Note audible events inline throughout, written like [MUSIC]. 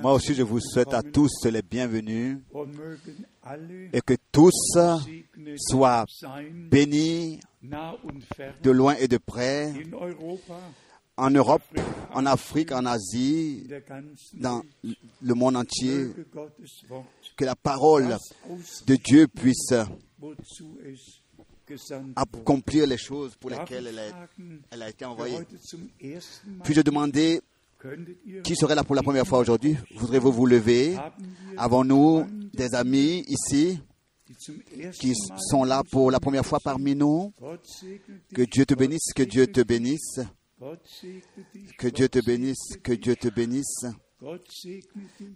Moi aussi, je vous souhaite à tous les bienvenus et que tous soient bénis de loin et de près, en Europe, en Afrique, en Asie, dans le monde entier, que la parole de Dieu puisse accomplir les choses pour lesquelles elle a, été envoyée. Puis-je demander qui serait là pour la première fois aujourd'hui? Voudrez-vous vous lever? Avons-nous des amis ici qui sont là pour la première fois parmi nous? Que Dieu te bénisse, que Dieu te bénisse, que Dieu te bénisse, que Dieu te bénisse,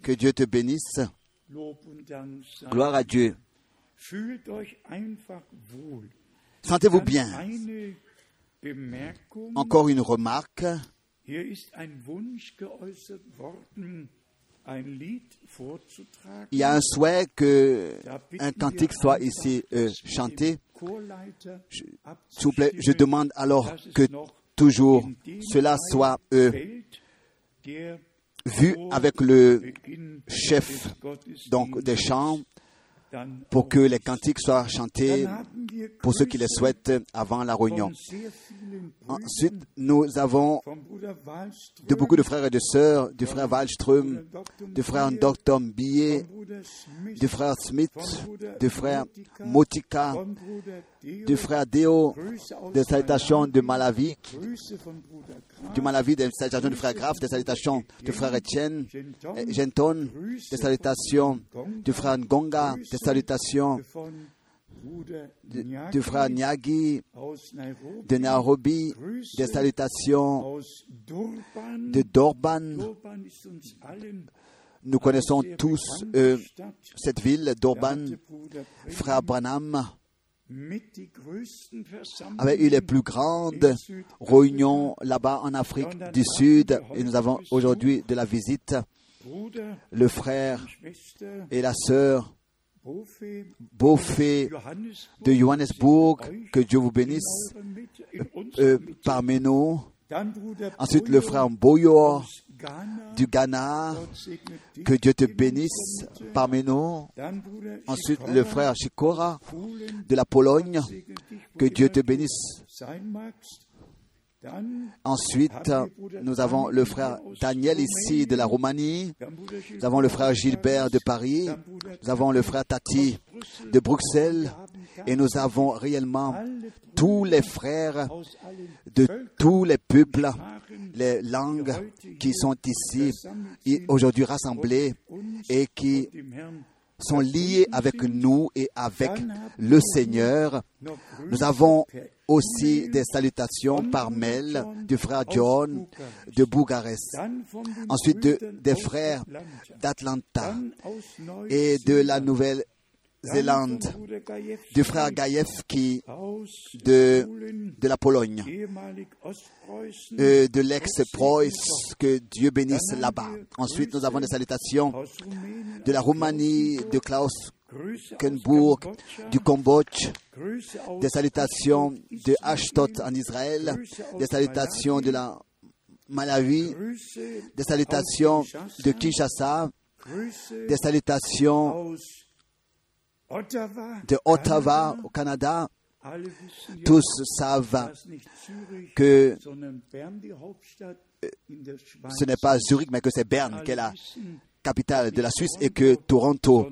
que Dieu te bénisse. Gloire à Dieu. Sentez-vous bien? Encore une remarque. Hier ist ein Wunsch geäußert worden. Il y a un souhait que un cantique soit ici euh, chanté. S'il vous plaît, je demande alors que toujours cela soit euh, vu avec le chef donc des chants pour que les cantiques soient chantés pour ceux qui les souhaitent avant la réunion. Ensuite, nous avons de beaucoup de frères et de sœurs, du frère Wallström, du frère Dr. Billet, du frère Smith, du frère Motika, du frère Deo, des salutations de Malawi, du Malawi, des salutations du frère Graf, des salutations du frère Etienne, Genton, Genton, des salutations du frère Ngonga, des salutations du, frère Nyagi, de Nairobi, des salutations de Dorban. Nous connaissons tous euh, cette ville, Dorban. Frère Branham avait eu les plus grandes réunions là-bas en Afrique du Sud et nous avons aujourd'hui de la visite. Le frère et la sœur Beaufait de Johannesburg, que Dieu vous bénisse euh, Mitte. parmi nous. Ensuite, le Boyo frère Ghana, du Ghana, que Dieu te bénisse parmi nous. Ensuite, le frère Shikora Polen, de la Pologne, que Dieu te bénisse. Ensuite, nous avons le frère Daniel ici de la Roumanie. Nous avons le frère Gilbert de Paris. Nous avons le frère Tati de Bruxelles. Et nous avons réellement tous les frères de tous les peuples, les langues qui sont ici aujourd'hui rassemblés uns et qui sont liés avec nous et avec le Seigneur. Nous avons aussi des salutations par mail du frère John de Bucarest, ensuite des frères Atlanta, d'Atlanta et de la Nouvelle-Zélande, du frère Gaïef qui de, de la Pologne, euh, de l'ex-Preuss, que Dieu bénisse là-bas. Ensuite, nous avons des salutations de la Roumanie, de Klaus Kambodscha, du Cambodge, des salutations de Ashdod en Israël, des salutations de la Malawi, des salutations de Kinshasa, des salutations de Ottawa au Canada. Tous savent que Schweiz. ce n'est pas Zurich, mais que c'est Berne qui est Alle la wissen, capitale de la Suisse et que Toronto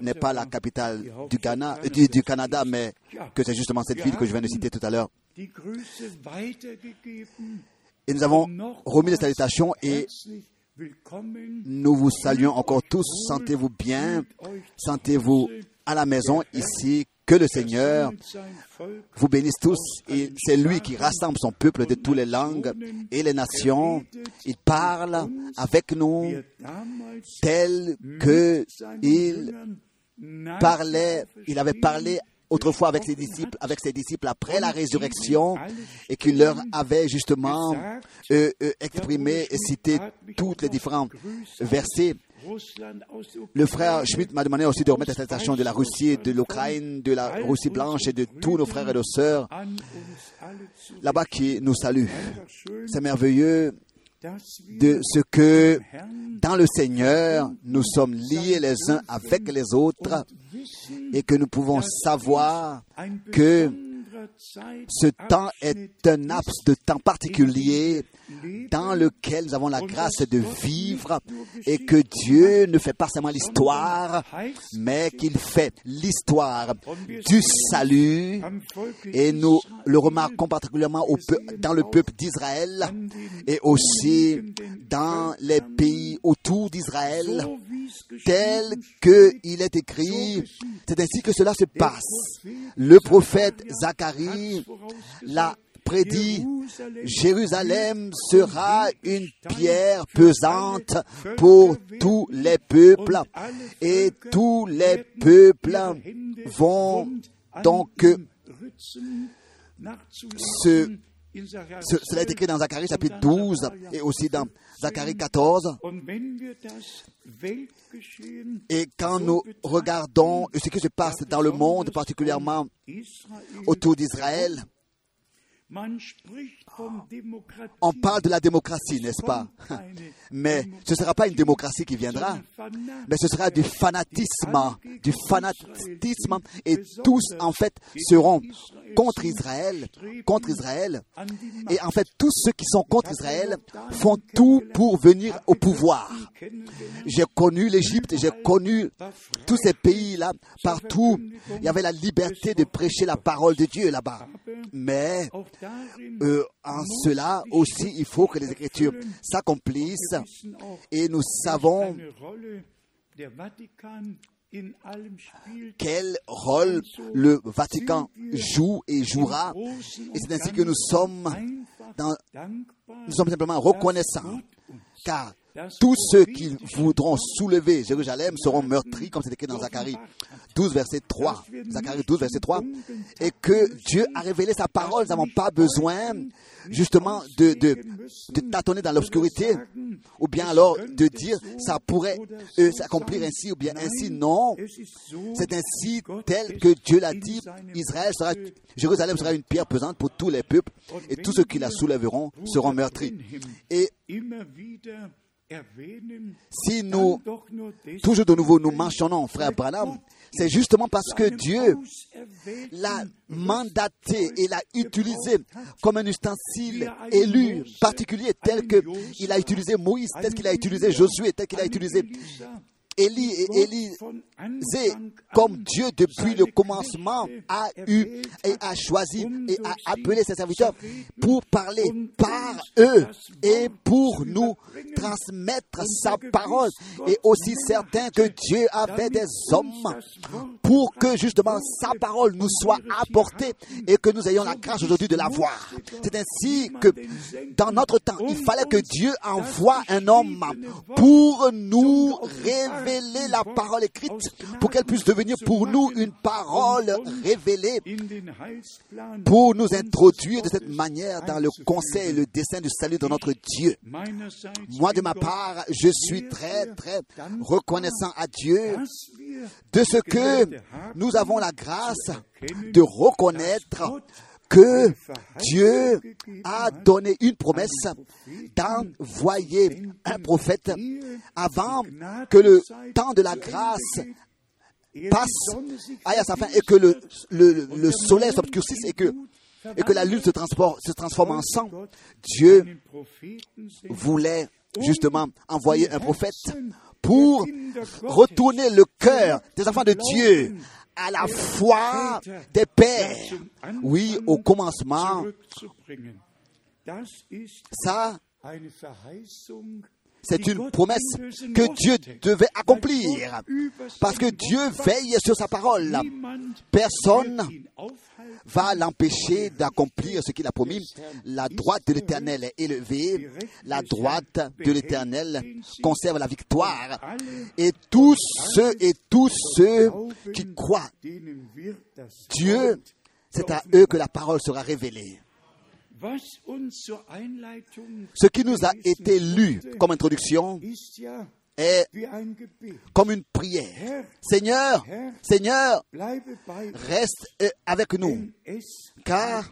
n'est pas la capitale du, Ghana, euh, du, Canada, mais que c'est justement cette ville que je viens de citer tout à l'heure. Et nous avons remis les salutations et nous vous saluons encore tous. Sentez-vous bien, sentez-vous à la maison ici. Que le Seigneur vous bénisse tous. C'est lui qui rassemble son peuple de toutes les langues et les nations. Il parle avec nous tel que il parlait, il avait parlé autrefois avec ses disciples, avec ses disciples après la résurrection, et qu'il leur avait justement euh, euh, exprimé et cité tous les différents versets. Le frère Schmidt m'a demandé aussi de remettre la salutation de la Russie, de l'Ukraine, de la Russie blanche et de tous nos frères et nos sœurs là-bas qui nous saluent. C'est merveilleux de ce que dans le Seigneur, nous sommes liés les uns avec les autres et que nous pouvons savoir que ce temps est un laps de temps particulier dans lequel nous avons la grâce de vivre et que Dieu ne fait pas seulement l'histoire, mais qu'il fait l'histoire du salut. Et nous le remarquons particulièrement au dans le peuple d'Israël et aussi dans les pays autour d'Israël, tel qu'il est écrit. C'est ainsi que cela se passe. Le prophète Zacharie l'a prédit, Jérusalem sera une pierre pesante pour tous les peuples et tous les peuples vont donc se, cela est écrit dans Zacharie chapitre 12 et aussi dans Zacharie 14. Et quand nous regardons ce qui se passe dans le monde, particulièrement autour d'Israël, on parle de la démocratie, n'est-ce pas? [LAUGHS] Mais ce ne sera pas une démocratie qui viendra, mais ce sera du fanatisme, du fanatisme, et tous en fait seront contre Israël, contre Israël, et en fait tous ceux qui sont contre Israël font tout pour venir au pouvoir. J'ai connu l'Égypte, j'ai connu tous ces pays-là, partout, il y avait la liberté de prêcher la parole de Dieu là-bas. Mais euh, en cela aussi, il faut que les Écritures s'accomplissent et nous savons quel rôle le Vatican joue et jouera. Et c'est ainsi que nous sommes, dans, nous sommes simplement reconnaissants, car tous ceux qui voudront soulever Jérusalem seront meurtris, comme c'est écrit dans Zacharie 12, verset 3. Zacharie 12, verset 3. Et que Dieu a révélé sa parole. Nous n'avons pas besoin, justement, de, de, de tâtonner dans l'obscurité, ou bien alors de dire ça pourrait euh, s'accomplir ainsi, ou bien ainsi. Non. C'est ainsi tel que Dieu l'a dit. Israël sera, Jérusalem sera une pierre pesante pour tous les peuples, et tous ceux qui la soulèveront seront meurtris. Et si nous, toujours de nouveau, nous mentionnons frère Branham, c'est justement parce que Dieu l'a mandaté et l'a utilisé comme un ustensile élu particulier, tel qu'il a utilisé Moïse, tel qu'il a utilisé Josué, tel qu'il a utilisé Élie et Élisée, comme Dieu depuis le commencement a eu et a choisi et a appelé ses serviteurs pour parler par eux et pour nous transmettre sa parole. Et aussi certain que Dieu avait des hommes pour que justement sa parole nous soit apportée et que nous ayons la grâce aujourd'hui de la voir. C'est ainsi que dans notre temps, il fallait que Dieu envoie un homme pour nous révéler révéler la parole écrite, pour qu'elle puisse devenir pour nous une parole révélée, pour nous introduire de cette manière dans le conseil et le dessein du salut de notre Dieu. Moi, de ma part, je suis très, très reconnaissant à Dieu de ce que nous avons la grâce de reconnaître que Dieu a donné une promesse d'envoyer un prophète avant que le temps de la grâce passe à sa fin et que le, le, soleil s'obscurcisse et que, la lune se transforme en sang. Dieu voulait justement envoyer un prophète pour retourner le cœur des enfants de Dieu à la foi des pères. Oui, au commencement, ça, c'est une promesse que Dieu devait accomplir. Parce que Dieu veille sur sa parole. Personne va l'empêcher d'accomplir ce qu'il a promis. La droite de l'Éternel est élevée, la droite de l'Éternel conserve la victoire. Et tous ceux et tous ceux qui croient, Dieu, c'est à eux que la parole sera révélée. Ce qui nous a été lu comme introduction, est comme une prière. Seigneur, Seigneur, reste euh, avec nous, car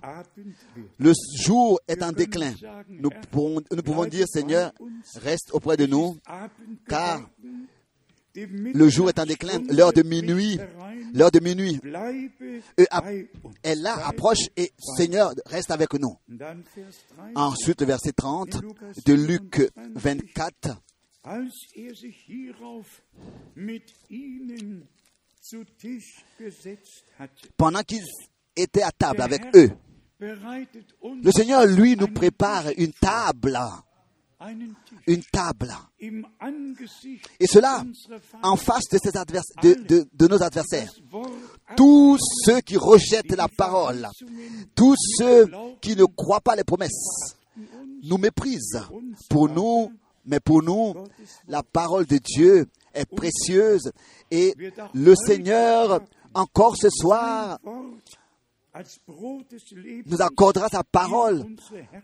le jour est en déclin. Nous pouvons, nous pouvons dire, Seigneur, reste auprès de nous, car le jour est en déclin, l'heure de minuit, l'heure de minuit est là, approche, et Seigneur, reste avec nous. Und dann Vers 3. Ensuite, le verset 30 de Luc 24. Als er sich hierauf mit ihnen zu Tisch gesetzt hatte, Pendant qu'ils étaient à table avec eux, le Seigneur, lui, nous prépare une table, une table. Et cela en face de, ses de, de- de nos adversaires. Tous ceux qui rejettent la parole, tous ceux qui ne croient pas les promesses, nous méprisent. Pour nous, mais pour nous, la parole de Dieu est précieuse et le Seigneur, encore ce soir, nous accordera sa parole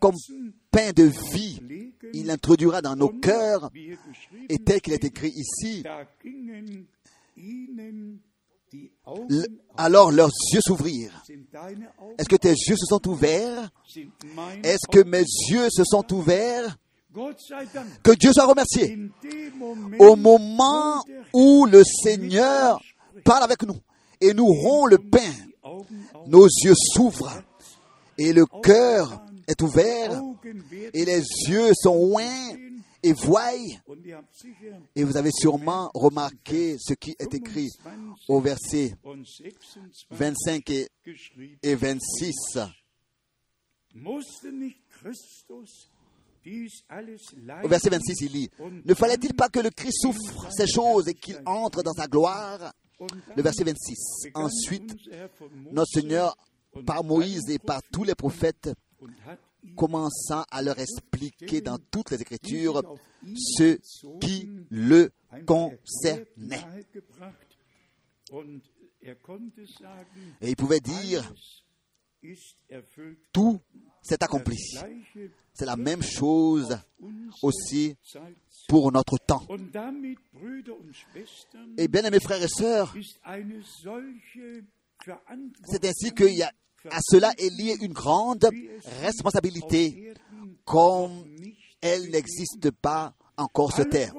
comme pain de vie. Il l'introduira dans nos cœurs geschrieben et tel qu'il est écrit ici, alors leurs yeux s'ouvrirent. Est-ce que tes yeux se sont ouverts? Est-ce que mes yeux se sont ouverts? Que Dieu soit remercié. Au moment où le Seigneur parle avec nous et nous rompt le pain, nos yeux s'ouvrent et le cœur est ouvert et les yeux sont oints et voient. Et vous avez sûrement remarqué ce qui est écrit 25 au verset und 26 25 et, geschrieben. et 26. Musste nicht Christus dies alles Au verset leiden 26, il lit Ne fallait-il pas que le Christ souffre ces choses et qu'il entre dans sa gloire? Le verset 26. begann Ensuite, notre Seigneur, par Moïse et par tous les prophètes, commençant à leur expliquer dans toutes les Écritures ce qui le concernait. er Et il pouvait dire. Tout s'est accompli. C'est la même chose aussi pour notre temps. Et bien, mes frères et sœurs, c'est ainsi qu'il y a, à cela est liée une grande responsabilité comme elle n'existe pas encore sur terre.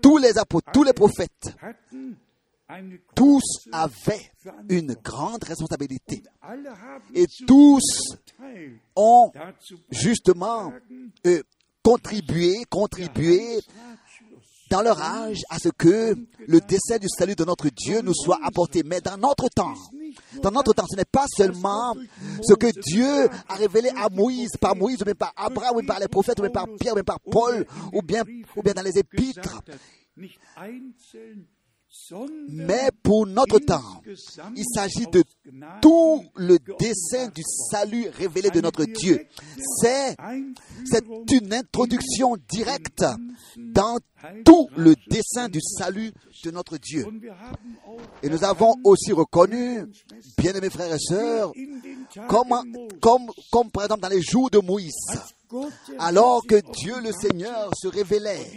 Tous les apôtres, tous les prophètes, tous avaient une grande responsabilité. Et tous ont justement euh, contribué, contribué dans leur âge à ce que le décès du salut de notre Dieu nous soit apporté. Mais dans notre temps, dans notre temps, ce n'est pas seulement ce que Dieu a révélé à Moïse, par Moïse, ou par Abraham, ou par les prophètes, ou par Pierre, ou bien par Paul, ou bien, ou bien dans les épîtres. Mais pour notre temps, il s'agit de tout le dessein du salut révélé de notre Dieu. C'est, c'est une introduction directe dans tout le dessein du salut de notre Dieu. Et nous avons aussi reconnu, bien aimés frères et sœurs, comme, comme, comme par exemple dans les jours de Moïse, alors que Dieu le Seigneur se révélait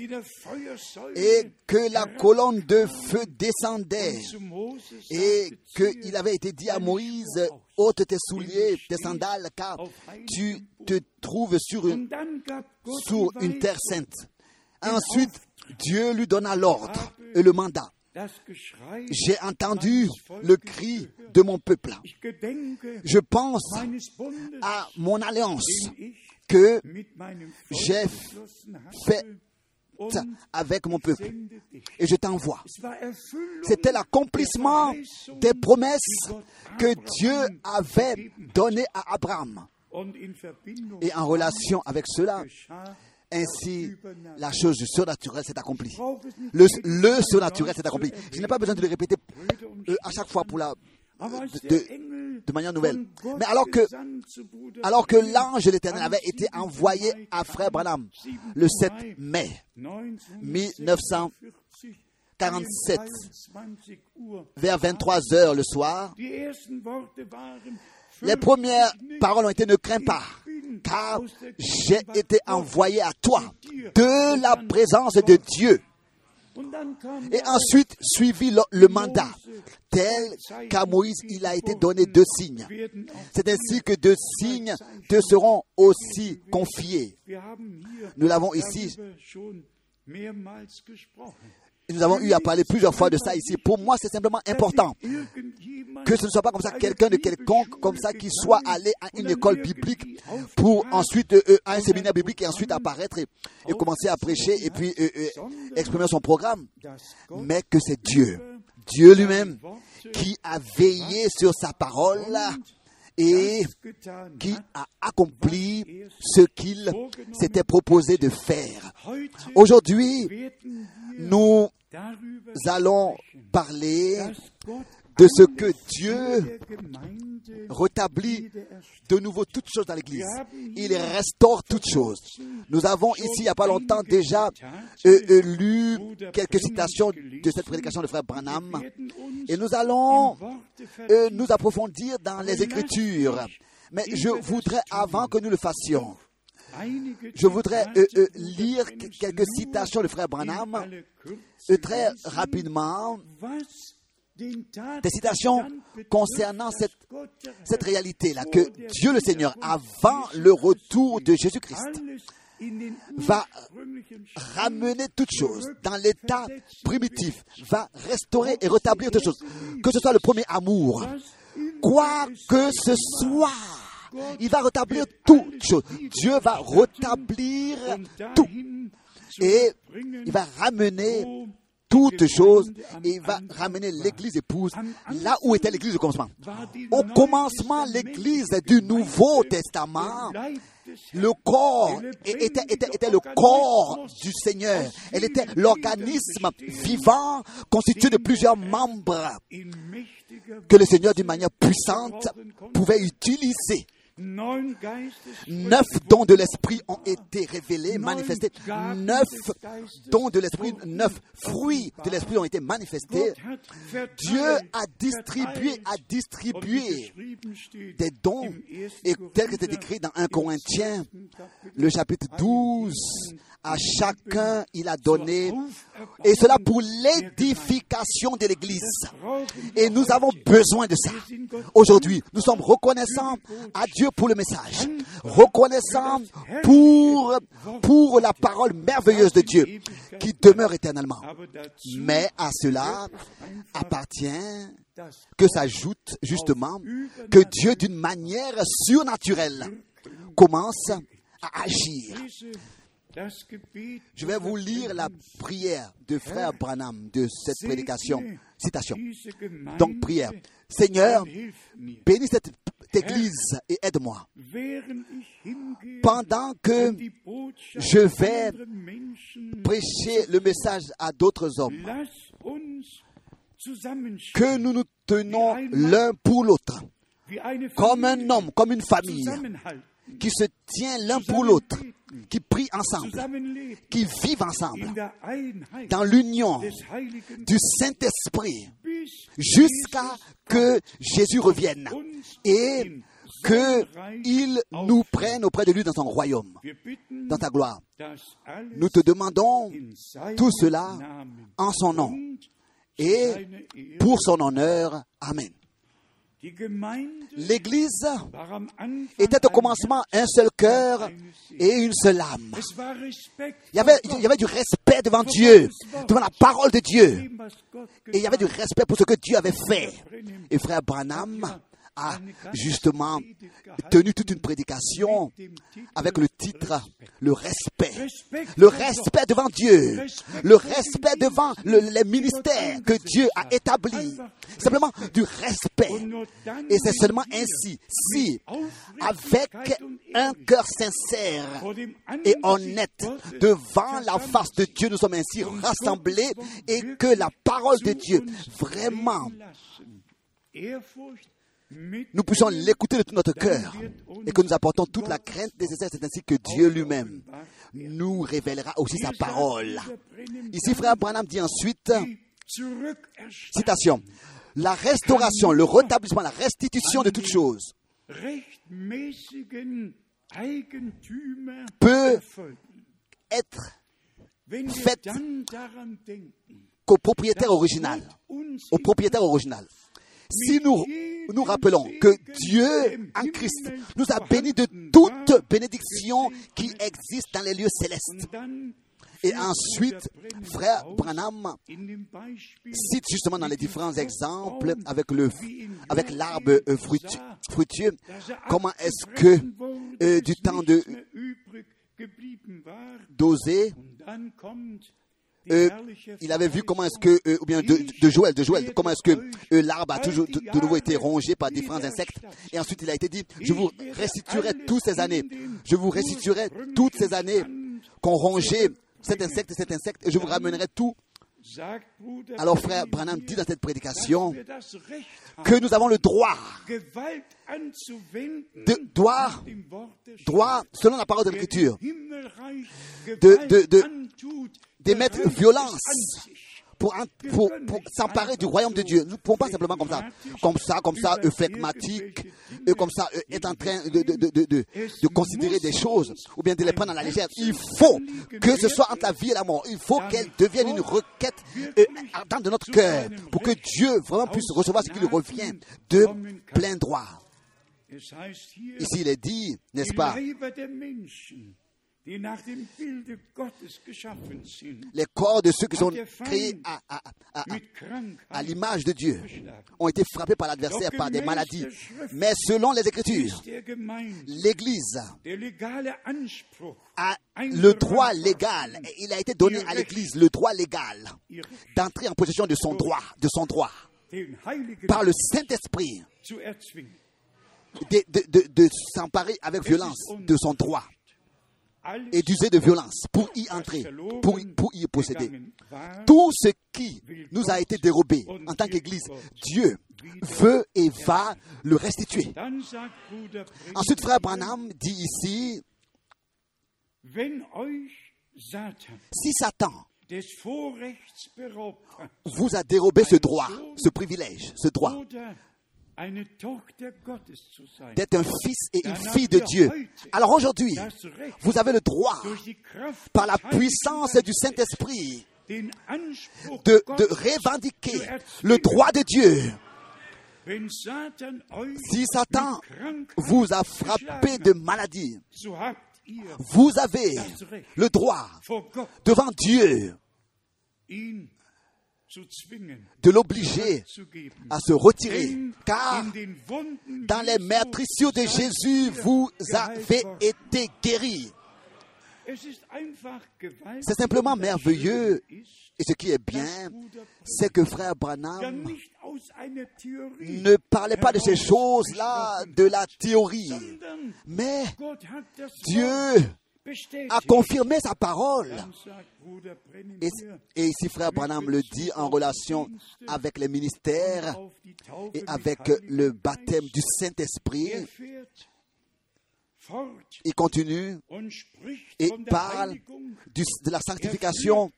et que la colonne de feu descendait et qu'il avait été dit à Moïse, ôte tes souliers, tes sandales, car tu te trouves sur une, sur une terre sainte. Ensuite, Dieu lui donna l'ordre et le mandat. J'ai entendu le cri de mon peuple. Je pense à mon alliance que j'ai fait avec mon peuple et je t'envoie. C'était l'accomplissement des promesses que Dieu avait données à Abraham. Et en relation avec cela, ainsi, la chose du surnaturel s'est accomplie. Le, le surnaturel s'est accompli. Je n'ai pas besoin de le répéter euh, à chaque fois pour la, de, manière nouvelle. Mais alors que, alors que l'ange de l'Éternel avait été envoyé à Frère Branham le 7 mai 1947, vers 23 heures le soir, les premières paroles ont été ne crains pas, car j'ai été envoyé à toi de la présence de Dieu. Et ensuite, suivi le, le mandat, tel qu'à Moïse, il a été donné deux signes. C'est ainsi que deux signes te seront aussi confiés. Nous l'avons ici. Nous avons eu à parler plusieurs fois de ça ici. Pour moi, c'est simplement important que ce ne soit pas comme ça quelqu'un de quelconque, comme ça, qui soit allé à une école biblique pour ensuite euh, euh, à un séminaire biblique et ensuite apparaître et, commencer à prêcher et puis euh, exprimer son programme. Mais que c'est Dieu, Dieu lui-même, qui a veillé sur sa parole et qui a accompli ce qu'il s'était proposé de faire. Aujourd'hui, nous allons parler de ce que Dieu rétablit de nouveau toutes choses dans l'Église. Il restaure toutes choses. Nous avons ici, il n'y a pas longtemps déjà, euh, euh, lu quelques citations de cette prédication de frère Branham. Et nous allons euh, nous approfondir dans les Écritures. Mais je voudrais, avant que nous le fassions, je voudrais euh, euh, lire quelques citations de frère Branham euh, très rapidement. Des citations concernant cette, cette réalité-là, que Dieu le Seigneur, avant le retour de Jésus-Christ, va ramener toutes choses dans l'état primitif, va restaurer et rétablir toutes choses. Que ce soit le premier amour, quoi que ce soit, il va rétablir toutes choses. Dieu va rétablir tout. Et il va ramener toutes choses et il va ramener l'église épouse là où était l'église au commencement. Au commencement, l'église du Nouveau Testament, le corps était, était, était, le corps du Seigneur. Elle était l'organisme vivant constitué de plusieurs membres que le Seigneur d'une manière puissante pouvait utiliser. Neuf dons de l'esprit ont été révélés, manifestés. Neuf dons de l'esprit, neuf fruits de l'esprit ont été manifestés. Dieu a distribué, a distribué des dons, et tel que c'est écrit dans 1 Corinthiens, le chapitre 12, à chacun il a donné, et cela pour l'édification de l'Église. Et nous avons besoin de ça. Aujourd'hui, nous sommes reconnaissants à Dieu pour le message, reconnaissants pour, pour la parole merveilleuse de Dieu qui demeure éternellement. Mais à cela appartient que s'ajoute justement que Dieu d'une manière surnaturelle commence à agir je vais vous lire la prière de frère Branham de cette prédication. Citation. Donc, prière. Seigneur, bénis cette église et aide-moi. Pendant que je vais prêcher le message à d'autres hommes, que nous nous tenons l'un pour l'autre, comme un homme, comme une famille, qui se tient l'un pour l'autre, qui prient ensemble, qui vivent ensemble, dans l'union du Saint-Esprit, jusqu'à que Jésus revienne et qu'il nous prenne auprès de lui dans son royaume, dans ta gloire. Nous te demandons tout cela en son nom et pour son honneur. Amen. L'Église était au commencement un seul cœur et une seule âme. Il y, avait, il y avait du respect devant Dieu, devant la parole de Dieu. Et il y avait du respect pour ce que Dieu avait fait. Et frère Branham a justement tenu toute une prédication avec le titre Le respect. Le respect devant Dieu. Le respect devant les ministères que Dieu a établis. Simplement du respect. Et c'est seulement ainsi, si, avec un cœur sincère et honnête devant la face de Dieu, nous sommes ainsi rassemblés et que la parole de Dieu vraiment nous puissions l'écouter de tout notre cœur et que nous apportons toute la crainte nécessaire. C'est ainsi que Dieu lui-même nous révélera aussi sa parole. Ici, frère Branham dit ensuite, citation, la restauration, le rétablissement, la restitution de toutes choses peut être faite qu'au propriétaire original. Au propriétaire original. Si nous nous rappelons que Dieu en Christ nous a bénis de toute bénédiction qui existe dans les lieux célestes. Et ensuite, frère Branham cite justement dans les différents exemples avec le avec l'arbre fruitieux, fruitieux, comment est-ce que euh, du temps de d'oser euh, il avait vu comment est-ce que, euh, ou bien de, de, Joël, de Joël, comment est-ce que euh, l'arbre a toujours de, nouveau été rongé par différents insectes. Et ensuite, il a été dit, je vous restituerai toutes ces années. Je vous restituerai toutes ces années qu'on rongeait cet insecte et cet insecte, et je vous ramènerai tout. Alors, frère Branham dit dans cette prédication que nous avons le droit, de, droit, droit selon la parole de l'Écriture, de, de, de, d'émettre violence pour, s'emparer du royaume de Dieu. Nous ne pouvons pas simplement comme ça, comme ça, comme ça, flegmatique, et comme ça, être en train de, de, considérer des choses, ou bien de les prendre à la légère. Il faut que ce soit entre la vie et la mort. Il faut qu'elle devienne une requête ardente de notre cœur, pour que Dieu vraiment puisse recevoir ce qui lui revient de plein droit. Ici, il est dit, n'est-ce pas, les corps de ceux qui sont créés à, à, à, à l'image de Dieu ont été frappés par l'adversaire, par des maladies. Mais selon les Écritures, l'Église a le droit légal, et il a été donné à l'Église le droit légal d'entrer en possession de son droit, de son droit, par le Saint-Esprit, de, de, de, de s'emparer avec violence de son droit et d'user de violence pour y entrer, pour y, pour y posséder. Tout ce qui nous a été dérobé en tant qu'Église, Dieu veut et va le restituer. Ensuite, frère Branham dit ici, si Satan vous a dérobé ce droit, ce privilège, ce droit d'être un fils et une fille de Dieu. Alors aujourd'hui, vous avez le droit, par la puissance du Saint-Esprit, de, de revendiquer le droit de Dieu. Si Satan vous a frappé de maladie, vous avez le droit devant Dieu de l'obliger à se retirer, car dans les meurtrissures de Jésus, vous avez été guéris. C'est simplement merveilleux. Et ce qui est bien, c'est que frère Branham ne parlait pas de ces choses-là, de la théorie, mais Dieu a confirmé sa parole. Et, ici, frère Branham le dit en relation avec les ministères et avec le baptême du Saint-Esprit. Il continue et parle de la sanctification.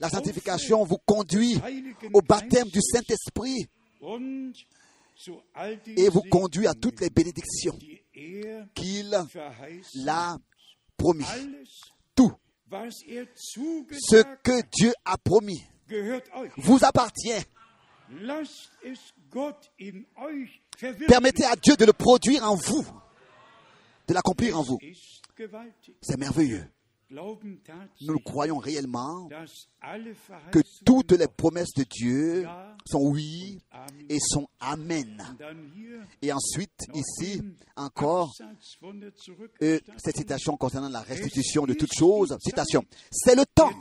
La sanctification vous conduit au baptême du Saint-Esprit et vous conduit à toutes les bénédictions qu'il a promis. Tout ce que Dieu a promis vous appartient. Permettez à Dieu de le produire en vous, de l'accomplir en vous. C'est merveilleux. Nous croyons réellement que toutes les promesses de Dieu sont oui et sont amen. Et ensuite, ici, encore, euh, cette citation concernant la restitution de toutes choses. Citation. C'est le temps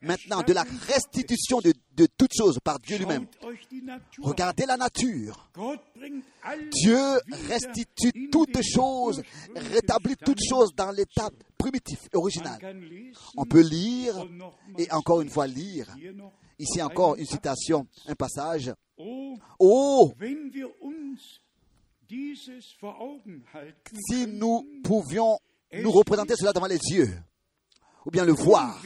maintenant de la restitution de, de toutes choses par Dieu lui-même. Regardez la nature. Dieu restitue toutes choses, rétablit toutes choses dans l'état primitif, original. On peut lire et encore une fois lire. Ici encore une citation, un passage. Oh, si nous pouvions nous représenter cela devant les yeux, ou bien le voir,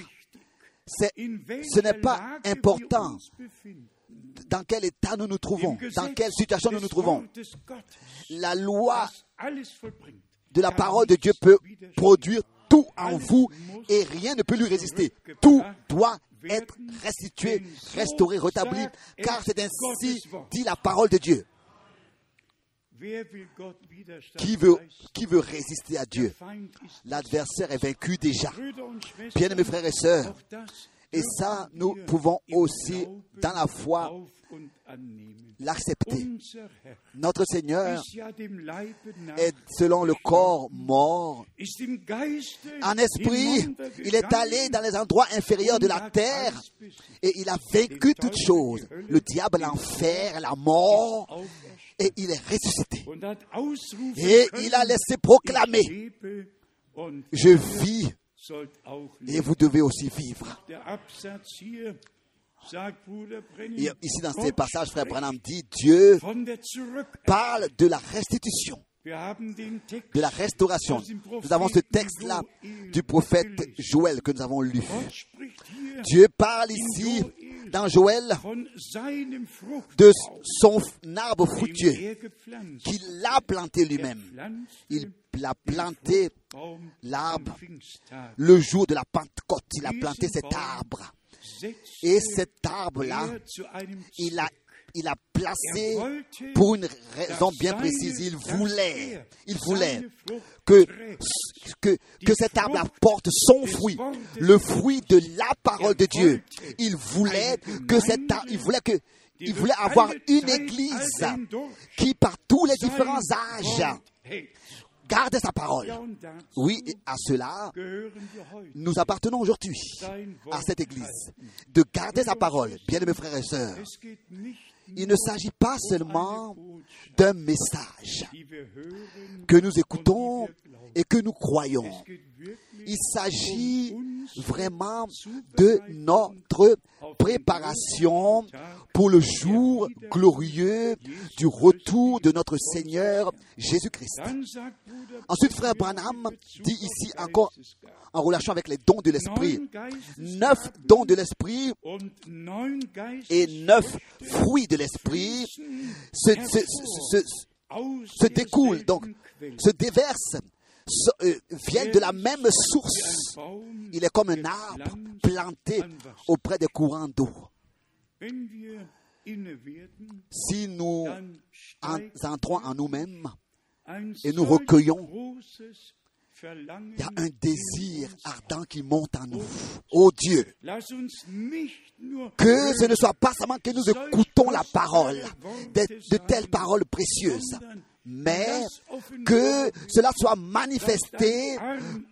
ce n'est pas important dans quel état nous nous trouvons, dans quelle situation nous nous trouvons. La loi de la parole de Dieu peut produire tout en vous et rien ne peut lui résister. Tout doit être restitué, restauré, rétabli, car c'est ainsi dit la parole de Dieu. Qui veut, qui veut résister à Dieu? L'adversaire est vaincu déjà. Bien mes frères et sœurs, et ça, nous pouvons aussi, dans la foi, l'accepter. Notre Seigneur est selon le corps mort. En esprit, il est allé dans les endroits inférieurs de la terre et il a vaincu toutes choses. Le diable, l'enfer, la mort. Et il est ressuscité. Et il a laissé proclamer, je vis et vous devez aussi vivre. ici, dans ces passages, Frère Branham dit Dieu parle de la restitution, de la restauration. Nous avons ce texte-là du prophète Joël que nous avons lu. Dieu parle ici dans Joël de son arbre fructueux qu'il a planté lui-même. Il l'a planté l'arbre le jour de la Pentecôte. Il a planté cet arbre. Et cet arbre-là, il a il a placé pour une raison bien précise. Il voulait, il voulait que, que, que cet arbre apporte son fruit, le fruit de la parole de Dieu. Il voulait que cet arbre, il voulait que, il voulait avoir une église qui, par tous les différents âges, garde sa parole. Oui, à cela, nous appartenons aujourd'hui à cette église, de garder sa parole. Bien mes frères et sœurs, il ne s'agit pas seulement d'un message. Que nous écoutons et que nous croyons. Il s'agit vraiment de notre préparation pour le jour glorieux du retour de notre Seigneur Jésus-Christ. Ensuite, frère Branham dit ici encore en relation avec les dons de l'Esprit, neuf dons de l'Esprit et neuf fruits de l'Esprit se, découlent, donc se déversent viennent de la même source. Il est comme un arbre planté auprès des courants d'eau. Si nous entrons en nous-mêmes et nous recueillons, il y a un désir ardent qui monte en nous. Oh Dieu, que ce ne soit pas seulement que nous écoutons la parole, de telles paroles précieuses, mais que cela soit manifesté,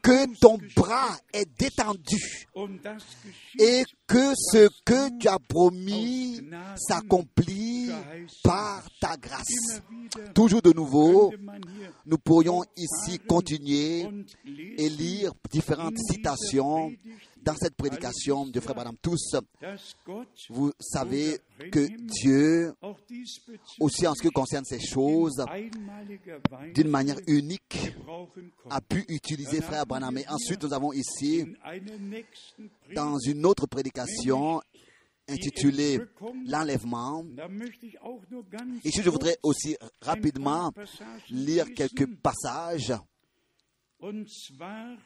que ton bras est détendu. et que ce que tu as promis s'accomplit par ta grâce. Toujours de nouveau, nous pourrions ici continuer et lire différentes citations dans cette prédication de Frère Madame tous, vous savez que Dieu, aussi en ce qui concerne ces choses, d'une manière unique, a pu utiliser Frère Branham. Et ensuite, nous avons ici, dans une autre prédication, intitulée L'enlèvement. Ici, je voudrais aussi rapidement lire quelques passages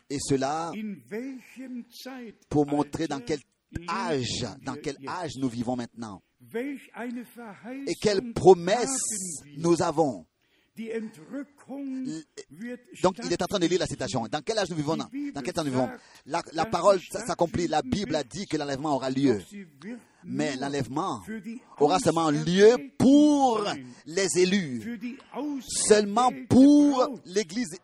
et cela pour montrer dans quel âge, dans quel âge nous vivons maintenant. Et quelles promesses nous avons. Donc, il est en train de lire la citation. Dans quel âge nous vivons Dans quel temps nous vivons? La, la parole s'accomplit. La Bible a dit que l'enlèvement aura lieu. Mais l'enlèvement aura seulement lieu pour les élus. Seulement pour l'Église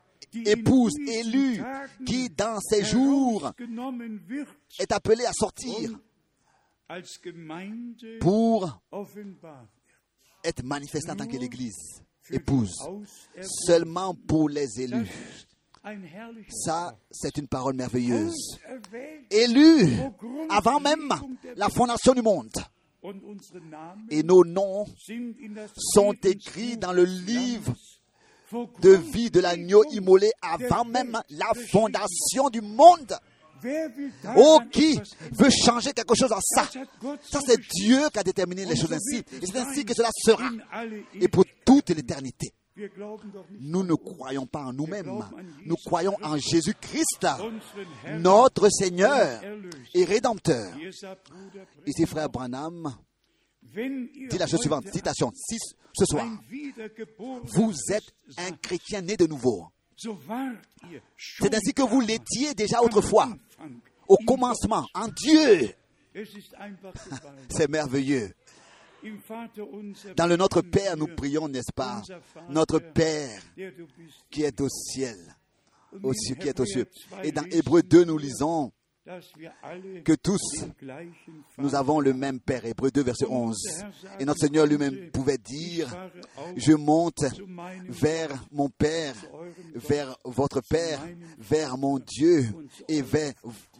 épouse élue qui, dans ces jours, est appelée à sortir pour être manifestée en tant que l'Église, épouse, seulement pour les élus. Ça, c'est une parole merveilleuse. Élus avant même la fondation du monde. Et nos noms sont écrits dans le livre de vie de l'agneau immolé avant même la fondation du monde. Oh, qui veut changer quelque chose en ça? Ça, c'est Dieu qui a déterminé les choses ainsi. Et c'est ainsi que cela sera. Et pour toute l'éternité. Nous ne croyons pas en nous-mêmes. Nous croyons en Jésus-Christ, notre Seigneur et Rédempteur. Ici, frère Branham dit la chose suivante, citation 6 ce soir. Vous êtes un chrétien né de nouveau. C'est ainsi que vous l'étiez déjà autrefois, au commencement, en Dieu. C'est merveilleux. Dans le Notre Père, nous prions, n'est-ce pas? Notre Père qui est au ciel, au cieux, qui est au cieux. Et dans Hébreu 2, nous lisons que tous, nous avons le même Père. Hébreu 2, verset 11. Et notre Seigneur lui-même pouvait dire, je monte vers mon Père, vers votre Père, vers mon Dieu et vers,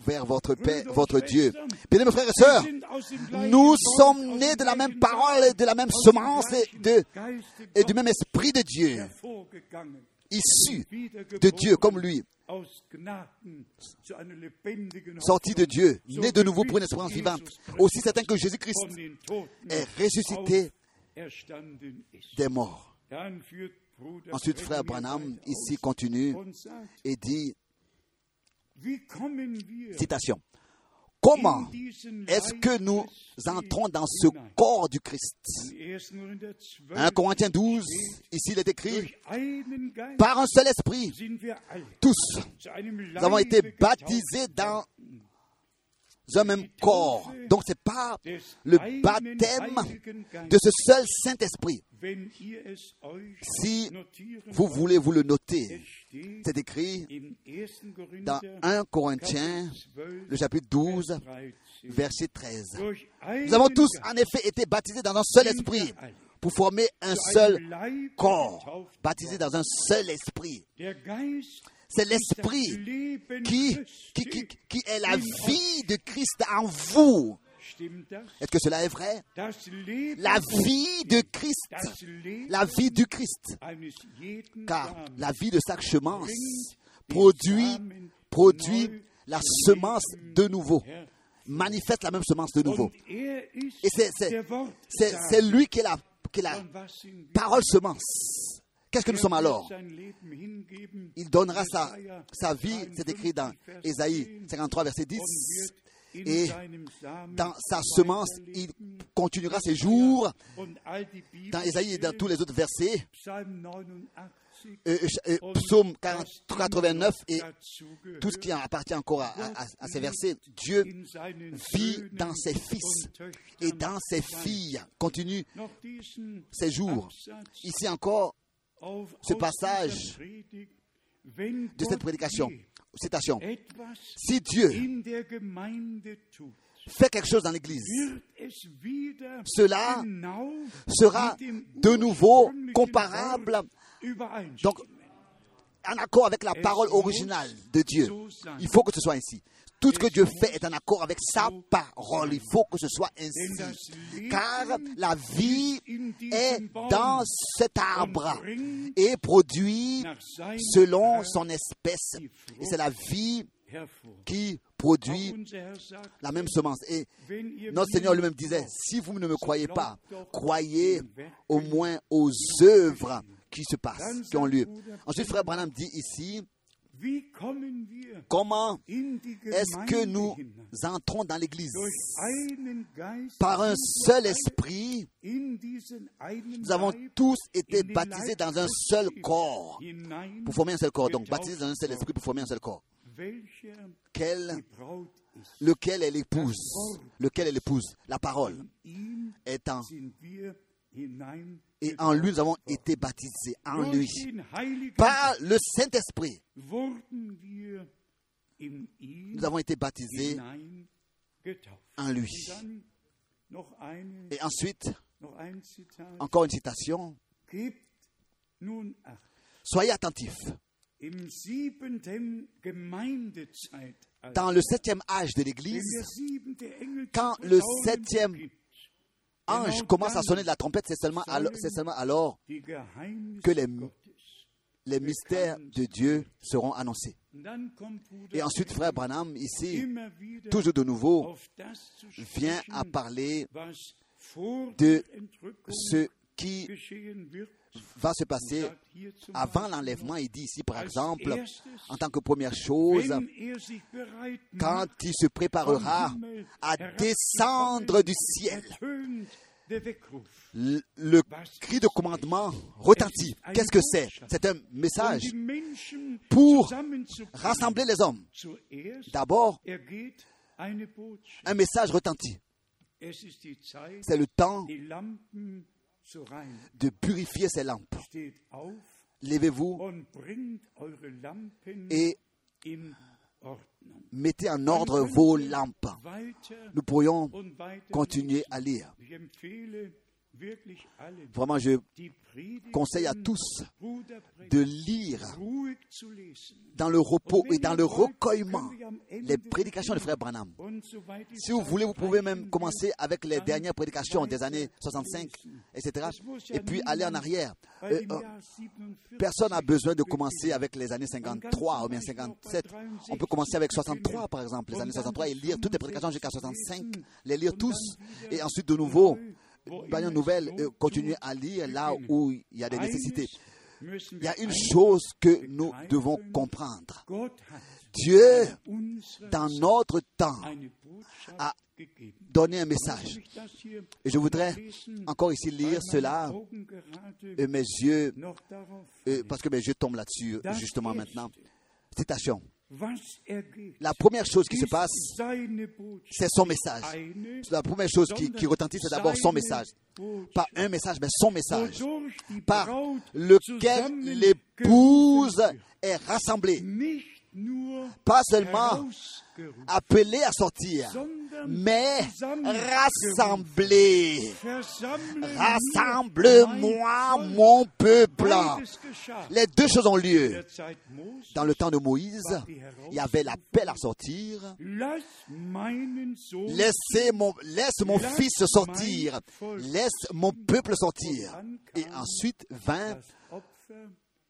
vers votre Père, votre Dieu. Bien mes frères et sœurs, nous sommes nés de la même parole, de la même semence et, de, et du même esprit de Dieu, issus de Dieu comme lui sorti de Dieu, né de nouveau pour une espérance vivante, aussi certain que Jésus-Christ est ressuscité des morts. Ensuite, frère Branham ici continue et dit, citation, Comment est-ce que nous entrons dans ce corps du Christ? 1 Corinthiens 12, ici il est écrit, par un seul esprit, tous, nous avons été baptisés dans un même corps. Donc ce n'est pas le baptême de ce seul Saint-Esprit. Si vous voulez vous le noter, c'est écrit dans 1 Corinthiens, le chapitre 12, verset 13. Nous avons tous en effet été baptisés dans un seul esprit pour former un seul corps, baptisés dans un seul esprit. C'est l'esprit qui, qui, qui, qui est la vie de Christ en vous. Est-ce que cela est vrai? La vie de Christ, la vie du Christ. Car la vie de chaque semence produit, produit la semence de nouveau, manifeste la même semence de nouveau. Et c'est lui qui est la, qui est la parole semence. Qu'est-ce que nous sommes alors Il donnera sa, sa vie, c'est écrit dans Ésaïe 53, verset 10. Et dans sa semence, il continuera ses jours. Dans Ésaïe et dans tous les autres versets, euh, euh, psaume 89 et tout ce qui appartient encore à, ces versets, Dieu vit dans ses fils et dans ses filles, continue ses jours. Ici encore, ce passage de cette prédication. Citation. Si Dieu fait quelque chose dans l'Église, cela sera de nouveau comparable, donc en accord avec la parole originale de Dieu. Il faut que ce soit ainsi. Tout ce que Dieu fait est en accord avec sa parole. Il faut que ce soit ainsi. Car la vie est dans cet arbre et produit selon son espèce. Et c'est la vie qui produit la même semence. Et notre Seigneur lui-même disait, si vous ne me croyez pas, croyez au moins aux œuvres qui se passent, qui ont lieu. Ensuite, Frère Branham dit ici, Comment est-ce que nous entrons dans l'Église? Par un seul esprit, nous avons tous été baptisés dans un seul corps, pour former un seul corps. Donc, baptisés dans un seul esprit pour former un seul corps. Quel, lequel est l'épouse? Lequel est l'épouse? La parole. étant et en lui, nous avons été baptisés, en lui, par le Saint-Esprit. Nous avons été baptisés en lui. Et ensuite, encore une citation. Soyez attentifs. Dans le septième âge de l'Église, quand le septième ange commence à sonner de la trompette, c'est seulement alors, seulement alors que les, les mystères de Dieu seront annoncés. Et ensuite, frère Branham, ici, toujours de nouveau, vient à parler de ce qui va se passer avant l'enlèvement. Il dit ici, par exemple, en tant que première chose, quand il se préparera à descendre du ciel, le, cri de commandement retentit. Qu'est-ce que c'est? C'est un message pour rassembler les hommes. D'abord, un message retentit. C'est le temps de purifier ces lampes. Levez-vous et mettez en ordre vos lampes. Nous pourrions continuer à lire. Vraiment, je conseille à tous de lire dans le repos et dans le recueillement les prédications de frère Branham. Si vous voulez, vous pouvez même commencer avec les dernières prédications des années 65, etc. Et puis aller en arrière. Euh, euh, personne n'a besoin de commencer avec les années 53 ou bien 57. On peut commencer avec 63, par exemple, les années 63, et lire toutes les prédications jusqu'à 65, les lire tous, et ensuite de nouveau Bagnon Nouvelle, euh, continuer à lire là où il y a des nécessités. Il y a une chose que nous devons comprendre. Dieu, dans notre temps, a donné un message. Et je voudrais encore ici lire cela, et mes yeux, parce que mes yeux tombent là-dessus justement maintenant. Citation. La première chose qui se passe, c'est son message. La première chose qui, retentit, c'est d'abord son message. Pas un message, mais son message. Par lequel l'épouse est rassemblée. Pas seulement appelé à sortir, mais rassemblez. Rassemble-moi, mon peuple. Les deux choses ont lieu. Dans le temps de Moïse, il y avait l'appel à sortir. Laissez mon, laisse mon fils sortir. Laisse mon peuple sortir. Et ensuite vint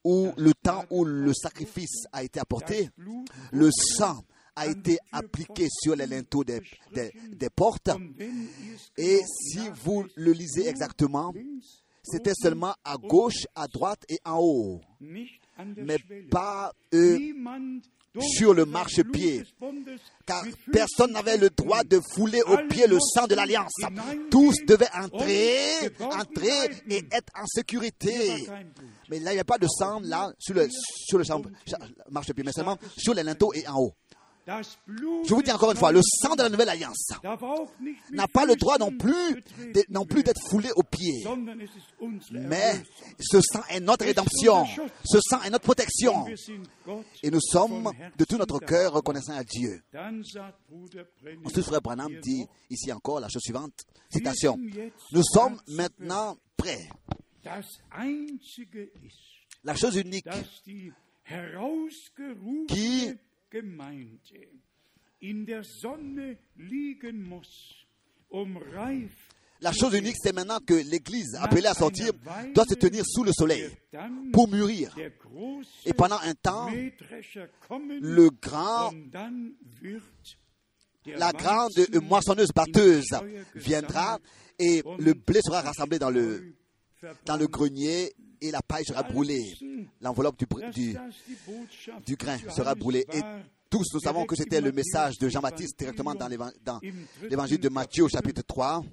où le temps où le sacrifice a été apporté, le sang a été appliqué sur les linteaux des, des, portes. Et si vous le lisez exactement, c'était seulement à gauche, à droite et en haut, mais pas eux sur le marchepied, car personne n'avait le droit de fouler au pied le sang de l'alliance. Tous devaient entrer, entrer et être en sécurité. Mais là, il n'y a pas de sang là sur le, sur le marchepied, mais seulement sur les linteaux et en haut. Je vous dis encore une fois, le sang de la nouvelle alliance n'a pas le droit non plus, non plus d'être foulé aux pieds. Mais ce sang est notre rédemption. Ce sang est notre protection. Et nous sommes de tout notre cœur reconnaissants à Dieu. Ensuite, frère Branham dit ici encore la chose suivante. Citation. Nous sommes maintenant prêts. La chose unique qui La chose unique, c'est maintenant que l'Église, appelée à sortir, doit se tenir sous le soleil pour mûrir. Et pendant un temps, le grand, la grande moissonneuse batteuse viendra et le blé sera rassemblé dans le, dans le grenier et la paille sera brûlée. L'enveloppe du, du, grain sera brûlée. Et tous nous savons que c'était le message de Jean-Baptiste directement dans l'évangile de Matthieu au chapitre 3.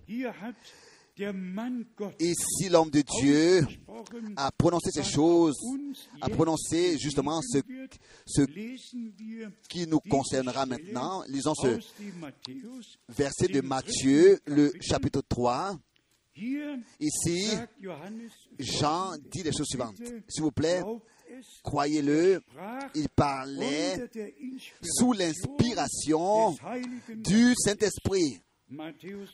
Ici, l'homme de Dieu a prononcé ces choses, a prononcé justement ce, ce qui nous concernera maintenant. Lisons ce verset de Matthieu, le chapitre 3. Ici, Jean dit les choses suivantes. S'il vous plaît, croyez-le, il parlait sous l'inspiration du Saint-Esprit.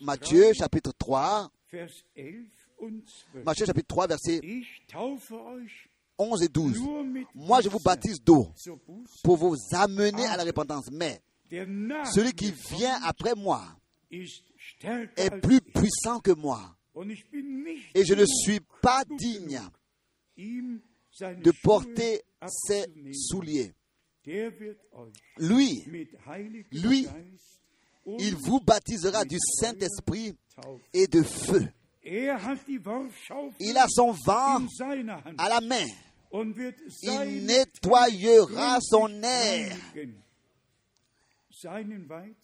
Matthieu chapitre 3, Matthieu chapitre 3, versets 11 et 12. Moi, je vous baptise d'eau pour vous amener à la repentance. Mais celui qui vient après moi est plus puissant que moi et je ne suis pas digne de porter ses souliers. Lui, lui, il vous baptisera du Saint-Esprit et de feu. Il a son vent à la main. Il nettoyera son air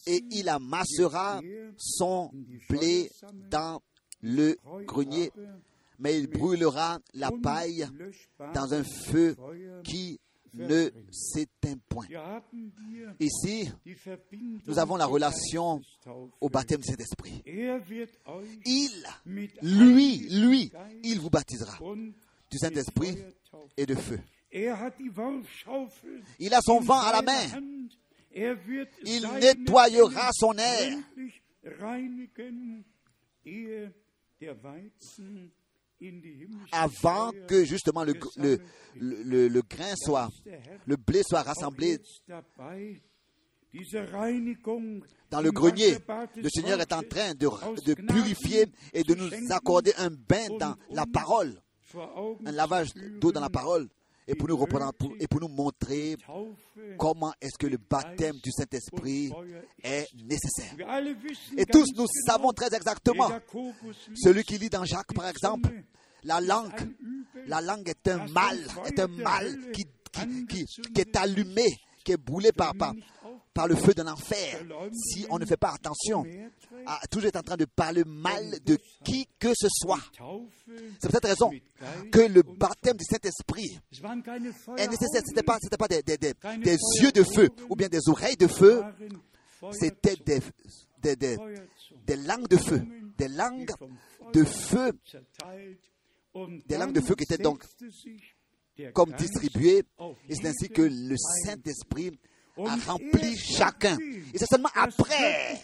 et il amassera son blé dans le grenier, mais il brûlera la paille dans un feu qui ne s'éteint point. Ici, nous avons la relation au baptême de cet esprit. Il, lui, lui, il vous baptisera du Saint-Esprit et de feu. Il a son vent à la main. Il nettoyera son air avant que justement le, le, le, le, grain soit, le blé soit rassemblé dans le grenier. Le Seigneur est en train de, de purifier et de nous accorder un bain dans la parole, un lavage d'eau dans la parole et pour nous reprendre et pour nous montrer comment est-ce que le baptême du Saint-Esprit est nécessaire. Et tous nous savons très exactement, celui qui lit dans Jacques par exemple, la langue, la langue est un mal, est un mal qui, qui, qui, est allumé, qui est brûlé par, par, le feu de l'enfer si on ne fait pas attention à toujours être en train de parler mal de qui que ce soit. C'est pour cette raison que le baptême du Saint-Esprit est nécessaire. Ce n'était pas, pas des, des, des, yeux de feu ou bien des oreilles de feu, c'était des, des, langues de feu, des langues de feu, des langues de feu qui étaient donc comme distribuées. Et c'est ainsi que le Saint-Esprit a rempli chacun. Et c'est seulement après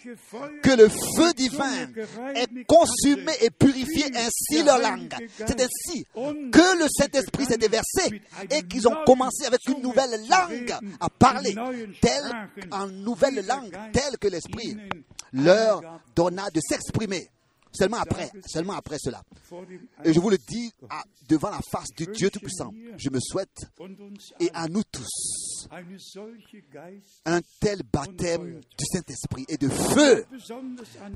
que le feu divin est consumé et purifié ainsi leur langue. C'est ainsi que le Saint-Esprit s'est déversé et qu'ils ont commencé avec une nouvelle langue à parler, telle, en nouvelle langue, telle que l'Esprit leur donna de s'exprimer. Seulement après, seulement après cela. Et je vous le dis devant la face du Dieu Tout-Puissant, je me souhaite, et à nous tous, un tel baptême du Saint-Esprit et de feu,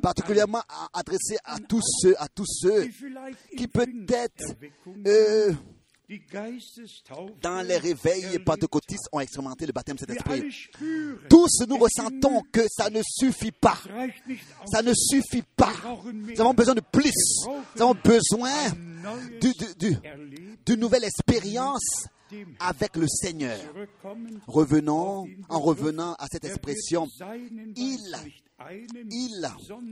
particulièrement adressé à tous ceux, à tous ceux qui peut-être euh, dans les réveils pentecôtistes ont expérimenté le baptême de cet esprit. Tous nous ressentons que ça ne suffit pas. Ça ne suffit pas. Nous avons besoin de plus. Nous avons besoin d'une nouvelle expérience avec le Seigneur. Revenons, en revenant à cette expression, il il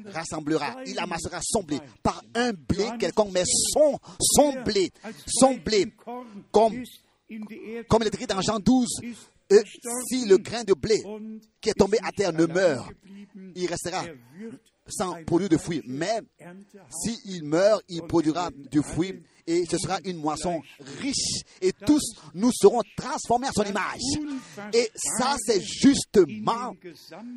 rassemblera, il amassera son blé. Par un blé quelconque, mais son, son blé, son blé, comme, comme il est écrit dans Jean 12, euh, si le grain de blé qui est tombé à terre ne meurt, il restera sans produire de fruits. Mais s'il meurt, il produira du fruit et ce sera une moisson riche et tous nous serons transformés à son image. Et ça, c'est justement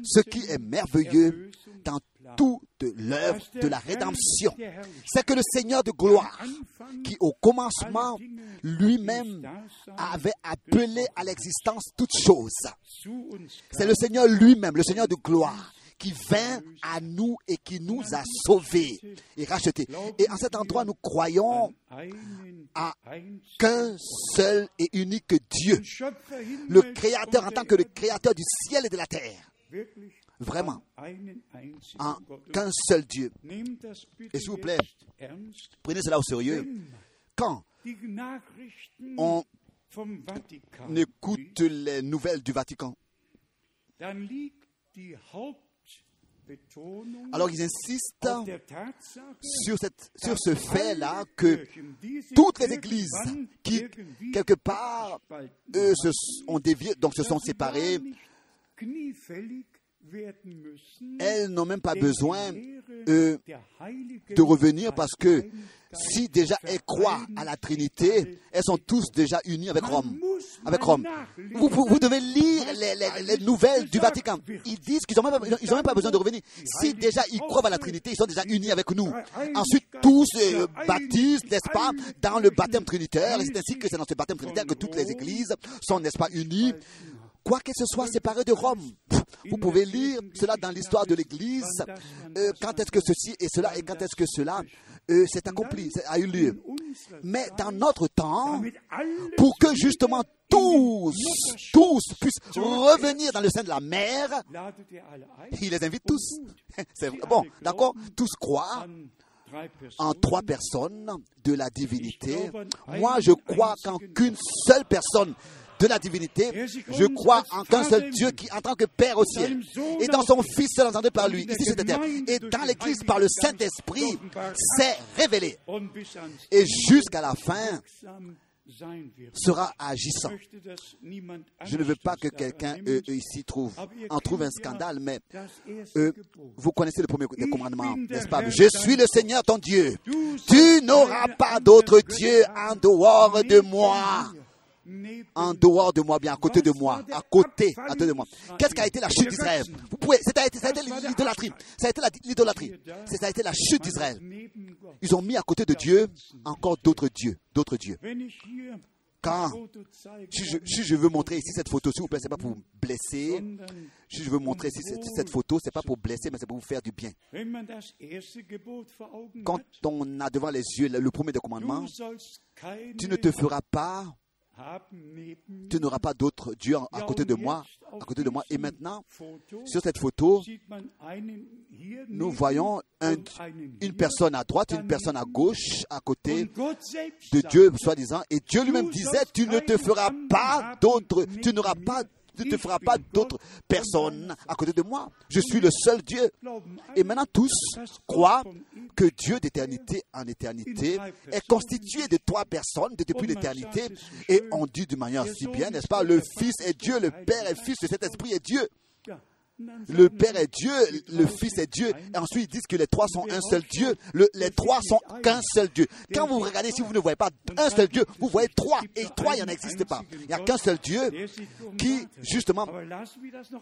ce qui est merveilleux dans toute l'œuvre de la rédemption. C'est que le Seigneur de gloire, qui au commencement lui-même avait appelé à l'existence toutes choses, c'est le Seigneur lui-même, le Seigneur de gloire, qui vint à nous et qui nous a sauvés et rachetés. Et en cet endroit, nous croyons à qu'un seul et unique Dieu, le Créateur en tant que le Créateur du ciel et de la terre. Vraiment, en qu'un seul Dieu. Et s'il vous plaît, prenez cela au sérieux. Quand on écoute les nouvelles du Vatican, alors ils insistent sur, cette, sur ce fait-là que toutes les églises qui, quelque part, eux, se, ont dévié, donc se sont séparées, elles n'ont même pas besoin euh, de revenir parce que si déjà elles croient à la Trinité, elles sont tous déjà unies avec Rome. Avec Rome. Vous, vous, devez lire les, les, nouvelles du Vatican. Ils disent qu'ils n'ont même, même, pas besoin de revenir. Si déjà ils croient à la Trinité, ils sont déjà unis avec nous. Ensuite, tous se baptisent, n'est-ce pas, dans le baptême trinitaire. Et c'est ainsi que c'est dans ce baptême trinitaire que toutes les églises sont, n'est-ce pas, unies quoi que ce soit séparé de Rome. Vous pouvez lire cela dans l'histoire de l'Église. Euh, quand est-ce que ceci et cela et quand est-ce que cela euh, s'est accompli, a eu lieu. Mais dans notre temps, pour que justement tous, tous puissent revenir dans le sein de la mer, il les invite tous. [LAUGHS] C'est bon, d'accord Tous croient en trois personnes de la divinité. Moi, je crois qu'en qu'une seule personne de la divinité, je crois en qu'un seul Dieu qui, en tant que Père au ciel, et dans son Fils seul entendu par lui, ici sur cette terre, et dans l'Église par le Saint-Esprit, s'est révélé. Et jusqu'à la fin, sera agissant. Je ne veux pas que quelqu'un ici trouve, en trouve un scandale, mais vous connaissez le premier des commandements, n'est-ce pas? Je suis le Seigneur ton Dieu. Tu n'auras pas d'autre Dieu en dehors de moi en dehors de moi, bien à côté de moi, à côté, à côté de moi. Qu'est-ce qui a été la chute d'Israël? Vous pouvez, ça a été, l'idolâtrie. Ça a été l'idolâtrie. Ça a été la chute d'Israël. Ils ont mis à côté de Dieu encore d'autres dieux, d'autres dieux. Quand, si je, veux montrer ici cette photo, s'il vous plaît, c'est pas pour vous blesser. Si je veux montrer cette, photo, c'est pas pour blesser, mais c'est pour vous faire du bien. Quand on a devant les yeux le premier des commandements, tu ne te feras pas tu n'auras pas d'autre Dieu à côté de moi. Et maintenant, sur cette photo, nous voyons une personne à droite, une personne à gauche, à côté de Dieu, soi-disant. Et Dieu lui-même disait, tu ne te feras pas d'autre, tu n'auras pas ne te feras pas d'autres personnes à côté de moi. Je suis le seul Dieu. Et maintenant tous croient que Dieu d'éternité en éternité est constitué de trois personnes depuis l'éternité. Et on dit d'une manière si bien, n'est-ce pas, le Fils est Dieu, le Père est Fils, cet esprit est Dieu. Le Père est Dieu, le Fils est Dieu. Et ensuite, ils disent que les trois sont un seul Dieu. les trois sont qu'un seul Dieu. Quand vous regardez, si vous ne voyez pas un seul Dieu, vous voyez trois. Et trois, il n'en existe pas. Il n'y a qu'un seul Dieu qui, justement,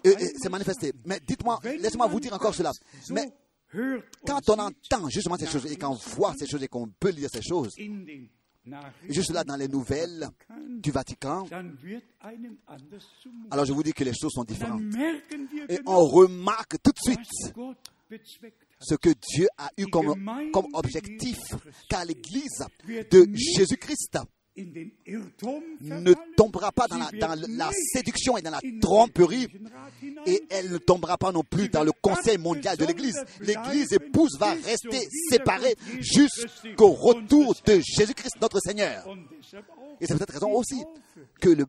s'est manifesté. Mais dites-moi, laissez-moi vous dire encore cela. Mais quand on entend justement ces choses et qu'on voit ces choses et qu'on peut lire ces choses, juste là dans les nouvelles du Vatican, alors je vous dis que les choses sont différentes. Et on remarque tout de suite ce que Dieu a eu comme, comme objectif, car l'Église de Jésus-Christ ne tombera pas dans la, séduction et dans la tromperie et elle ne tombera pas non plus dans le conseil mondial de l'Église. L'Église épouse va rester séparée jusqu'au retour de Jésus-Christ, notre Seigneur. Et c'est peut-être raison aussi que le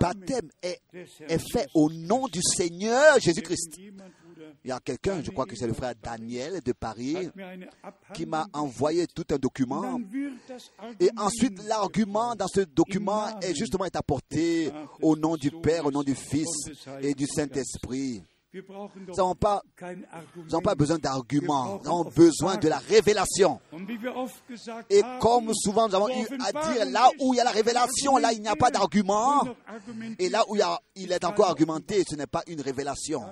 baptême est, est fait au nom du Seigneur Jésus-Christ. Il y a quelqu'un, je crois que c'est le frère Daniel de Paris, qui m'a envoyé tout un document. Et ensuite, l'argument dans ce document est justement apporté au nom du Père, au nom du Fils et du Saint-Esprit. Nous n'avons pas, pas besoin d'arguments, nous avons besoin de la révélation. Et comme souvent nous avons eu à dire, là où il y a la révélation, là il n'y a pas d'argument. Et là où il, il est encore argumenté, ce n'est pas une révélation.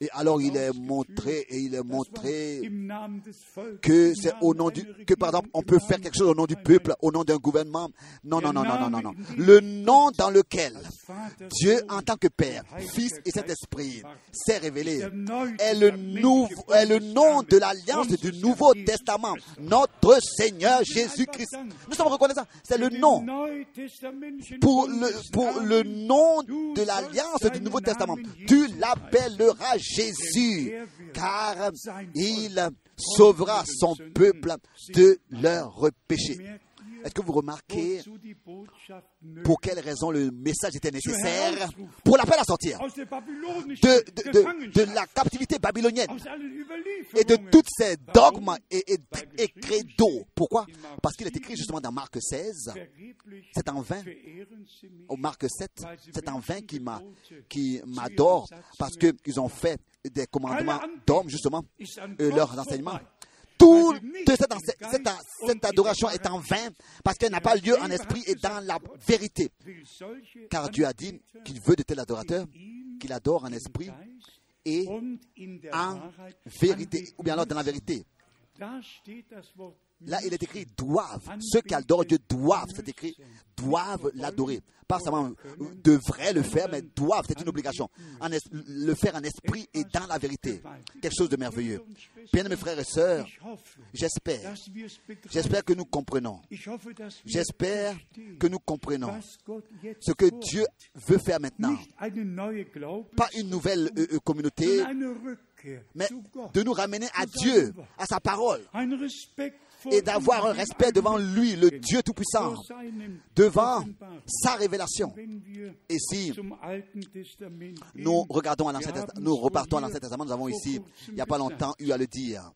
Et alors il est montré et il est montré que c'est au nom du que par exemple on peut faire quelque chose au nom du peuple, au nom d'un gouvernement. Non non non non non non non. Le nom dans lequel Dieu en tant que Père, Fils et Saint-Esprit s'est révélé. Est le nouveau est le nom de l'alliance du Nouveau Testament, notre Seigneur Jésus-Christ. Nous sommes reconnaissants, c'est le nom pour le pour le nom de l'alliance du Nouveau Testament. Tu l'appelleras Jésus, car il sauvera son peuple de leurs péchés. Est-ce que vous remarquez pour quelle raison le message était nécessaire Pour l'appel à sortir de, la captivité babylonienne et de toutes ces dogmes et, et, credos. Pourquoi Parce qu'il est écrit justement dans Marc 16, c'est en vain, au Marc 7, c'est en vain qui m'adorent parce qu'ils ont fait des commandements d'hommes, justement, leurs enseignements toute cette, adoration est en vain parce qu'elle n'a pas lieu en esprit et dans la vérité. Car Dieu a dit qu'il veut de tels adorateurs qu'il adore en esprit et en vérité, ou bien alors dans la vérité. Là, il est écrit doivent. Ceux qui adorent Dieu doivent, c'est écrit, doivent l'adorer. Pas seulement euh, devraient le faire, mais doivent, c'est une obligation. En es- le faire en esprit et dans la vérité. Quelque chose de merveilleux. Bien mes frères et sœurs, j'espère, j'espère que nous comprenons. J'espère que nous comprenons ce que. Dieu veut faire maintenant. Pas une nouvelle euh, euh, communauté, mais de nous ramener à Dieu, à sa parole, et d'avoir un respect devant lui, le Dieu Tout-Puissant, devant sa révélation. Et si nous regardons à nous repartons à l'Ancien Testament, nous avons ici, il n'y a pas longtemps, eu à le dire.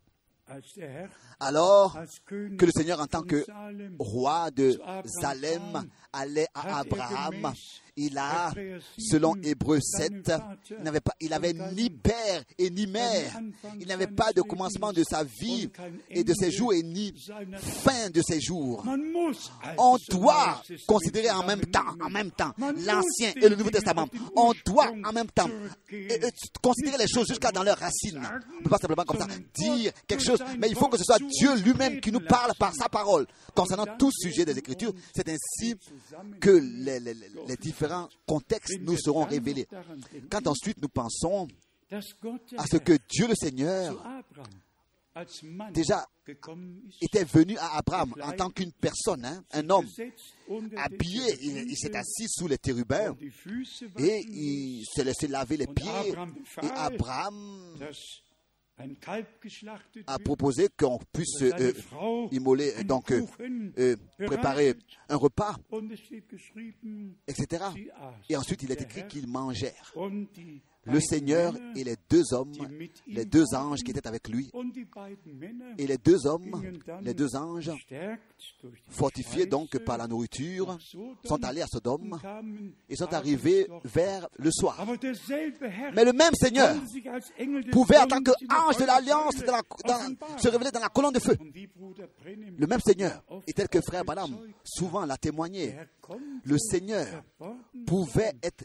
Alors que le Seigneur, en tant que roi de Salem, allait à Abraham, il a, selon 7, Hébreu seinen 7, Vater il n'avait pas, il avait ni père et ni mère. Il n'avait pas de commencement de sa vie et de ses jours et ni fin de ses jours. On doit considérer en même temps, en même temps, l'Ancien et le Nouveau Testament. On doit en même temps considérer les choses jusqu'à dans leurs racines. On ne peut pas simplement comme ça dire quelque chose, mais il faut que ce soit Dieu lui-même qui nous parle par sa parole. Concernant tout sujet des Écritures, c'est ainsi que les, les- les- les différents contextes nous seront révélés. Quand ensuite nous pensons à ce que Dieu le Seigneur déjà était venu à Abraham en tant qu'une personne, hein, un homme habillé, il, il s'est assis sous les térubins et il s'est laissé laver les pieds. Et Abraham a proposé qu'on puisse euh, immoler, donc euh, euh, préparer un repas, etc. Et ensuite, il est écrit qu'ils mangèrent. Le Seigneur et les deux hommes, les deux anges qui étaient avec lui, et les deux hommes, les deux anges, fortifiés donc par la nourriture, sont allés à Sodome et sont arrivés vers le soir. Mais le même Seigneur pouvait, en tant qu'ange de l'alliance, se révéler dans la colonne de feu. Le même Seigneur, et tel que frère bezeugt, souvent l'a témoigné, le Seigneur pouvait être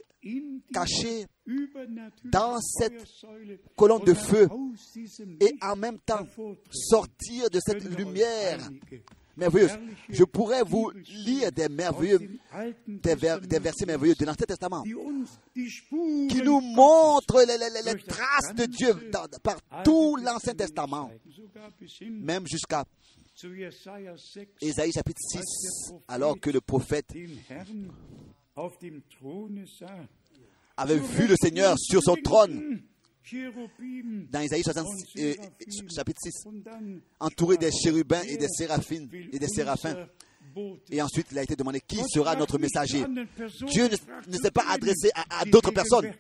caché dans cette colonne de feu et en même temps sortir de cette lumière merveilleuse. Je pourrais vous lire des merveilleux, des, ver- Testament des versets merveilleux de l'Ancien Testament qui nous montrent les, traces de Dieu dans- par tout l'Ancien Testament même jusqu'à zu Jesaja 6, Ésaïe chapitre 6, alors que le prophète avait vu le Seigneur sur son trône, dans Ésaïe 60, und euh, chapitre 6, Und dann entouré des chérubins et des séraphines et des séraphins. Et ensuite, il a été demandé qui sera notre messager. Dieu ne, s'est pas adressé à, d'autres personnes.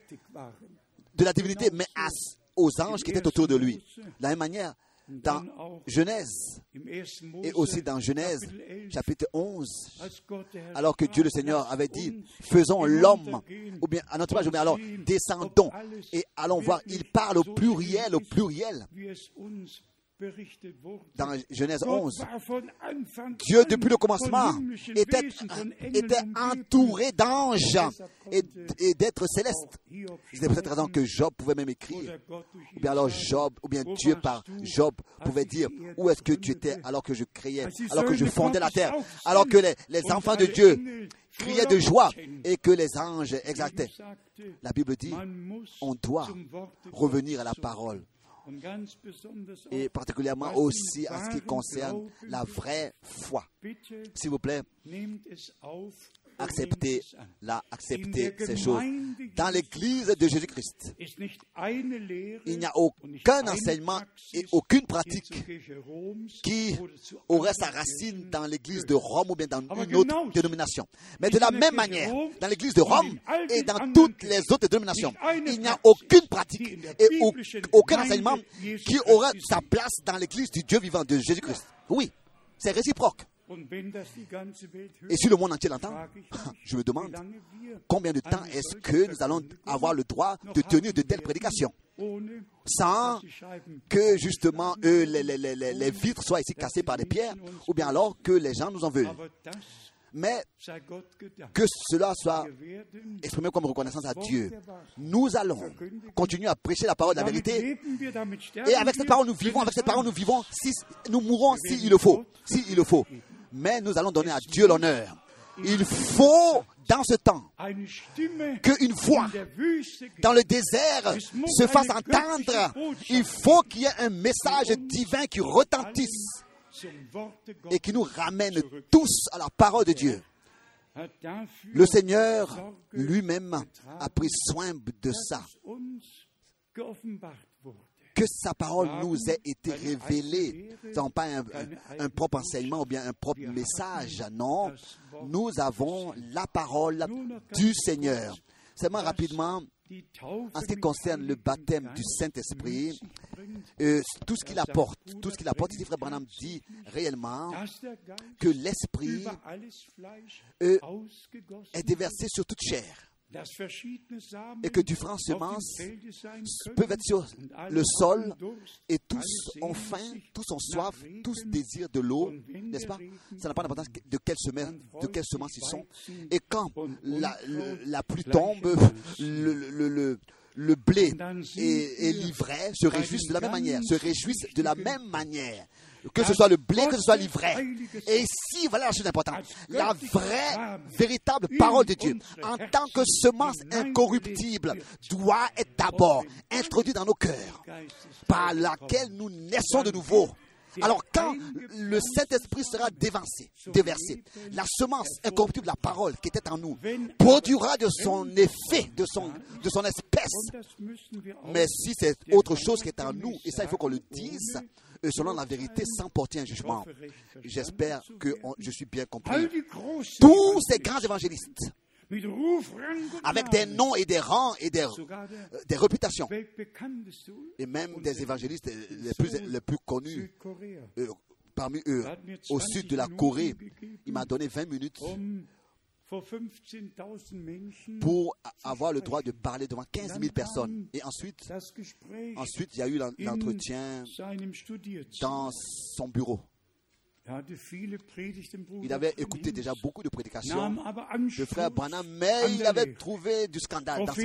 de la divinité, mais à- aux anges qui étaient autour de lui. De la même manière, dans Genèse Im 1. Mose, et aussi dans Genèse Kapitel 11, chapitre 11, als Gott der Herr alors que Dieu le Seigneur avait dit, faisons l'homme, ou bien à notre image, und mais alors descendons et allons voir. Il parle au pluriel, au pluriel, dans Genèse Gott 11. war von Anfang Dieu, depuis le commencement, était, entouré d'anges et, et d'êtres célestes. C'est pour cette raison que Job pouvait même écrire. Ou bien alors Job, ou bien Dieu par Job pouvait dire où est-ce que tu étais alors que je die alors que je fondais la terre, alors que les, enfants de Dieu criaient de joie et que les anges exaltaient. La Bible dit, on doit revenir à la parole. Et particulièrement aussi en ce qui concerne la vraie foi. S'il vous plaît, an. la, der ces choses. Dans l'église de Jésus-Christ, il n'y a aucun enseignement et aucune pratique qui aurait sa racine dans l'église de Rome ou bien dans une autre dénomination. Mais de la même manière, dans l'église de Rome et dans toutes les autres dénominations, il n'y a aucune pratique et aucun enseignement qui Christi aura ist. sa place dans l'église du Dieu vivant de Jésus-Christ. Oui, c'est réciproque. Et si le monde entier l'entend, [LAUGHS] je me demande combien de temps est-ce que nous allons avoir le droit de tenir de telles prédications sans que justement eux, les, les- les- les- vitres soient ici cassées par des pierres ou bien alors que les gens nous en veulent. Mais que cela soit exprimé comme reconnaissance à Dieu. Nous allons continuer à prêcher la parole de la vérité. et avec cette parole nous vivons, avec cette parole nous vivons, si nous mourrons s'il le faut, s'il le faut. Mais nous allons donner à Dieu l'honneur. Il faut dans ce temps qu'une voix dans le désert se fasse entendre. Il faut qu'il y ait un message divin qui retentisse et qui nous ramène tous à la parole de Dieu. Le Seigneur lui-même a pris soin de ça, que sa parole nous ait été révélée. N'est pas un, un propre enseignement ou bien un propre message, non. Nous avons la parole du Seigneur. Seulement rapidement, en ce qui concerne le baptême du Saint-Esprit, euh, tout ce qu'il apporte, tout ce qu'il apporte, ici Frère Branham dit réellement que l'Esprit euh, est déversé sur toute chair et que différentes semences peuvent être sur le sol et tous ont faim, tous ont soif, tous désirent de l'eau, n'est-ce pas? Ça n'a pas d'importance de quelle semence, de quelle semence ils sont. Et quand la, pluie tombe, le, le, le, le blé et, et l'ivraie se réjouissent de la même manière, se réjouissent de la même manière. Que ce soit le blé, que ce soit l'ivraie. Et si, voilà la chose importante, la vraie, véritable parole de Dieu, en tant que semence incorruptible, doit être d'abord introduite dans nos cœurs par laquelle nous naissons de nouveau. Alors quand le Saint-Esprit sera dévancé, déversé, la semence incorruptible de la parole qui était en nous produira de son effet, de son, de son espèce. Mais si c'est autre chose qui est en nous, et ça il faut qu'on le dise, euh, selon la vérité, sans porter un jugement, j'espère que on- je suis bien compris. Tous ces grands évangélistes, avec des noms et des rangs et des, euh, des réputations, et même des évangélistes les plus, les plus connus, euh, parmi eux, au sud de la Corée, il m'a donné 20 minutes um vor 15.000 Menschen pour avoir le droit de parler devant 15 000 personnes. Et ensuite, ensuite il y a eu l'entretien dans son bureau. Il avait écouté déjà beaucoup de prédications de frère Branham, mais il avait trouvé du scandale dans ce,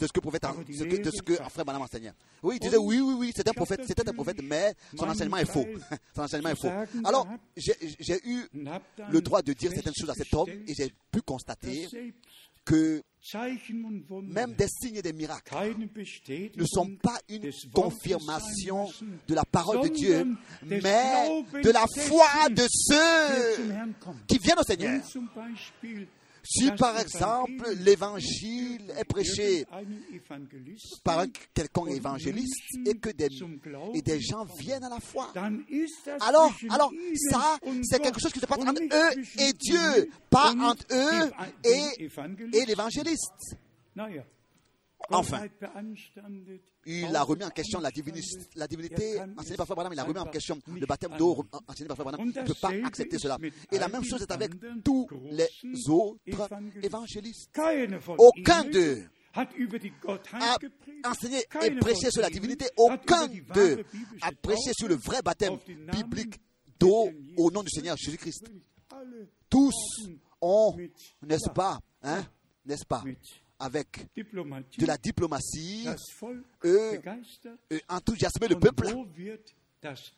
de ce que, prophète, ce que- de ce que frère Branham enseignait. Oui, il disait oui, oui, oui, c'est un prophète, c'était un prophète, mais son enseignement est faux. [LAUGHS] Son enseignement est faux. Alors, j'ai eu le droit de dire certaines choses à cet homme et j'ai pu constater que même des signes et des miracles. Ne sont pas une confirmation de la parole de Dieu, mais de la foi de ceux qui viennent au Seigneur. Si par exemple l'évangile est prêché par un quelconque évangéliste et que des, et des gens viennent à la foi, alors, alors ça, c'est quelque chose qui se passe entre eux et Dieu, pas entre eux et, et l'évangéliste. Enfin, Il a remis en question la divinité, la divinité enseignée par Frère il a remis en question le baptême d'eau enseigné par Frère. Il ne peut pas accepter cela. Et la même chose est avec tous les autres évangélistes. Aucun d'eux a enseigné et prêché sur la divinité. Aucun d'eux a prêché sur le vrai baptême biblique d'eau au nom du Seigneur Jésus-Christ. Tous ont, mit, n'est-ce pas, hein, n'est-ce pas, avec de la diplomatie, eux, euh, enthousiasmer le peuple.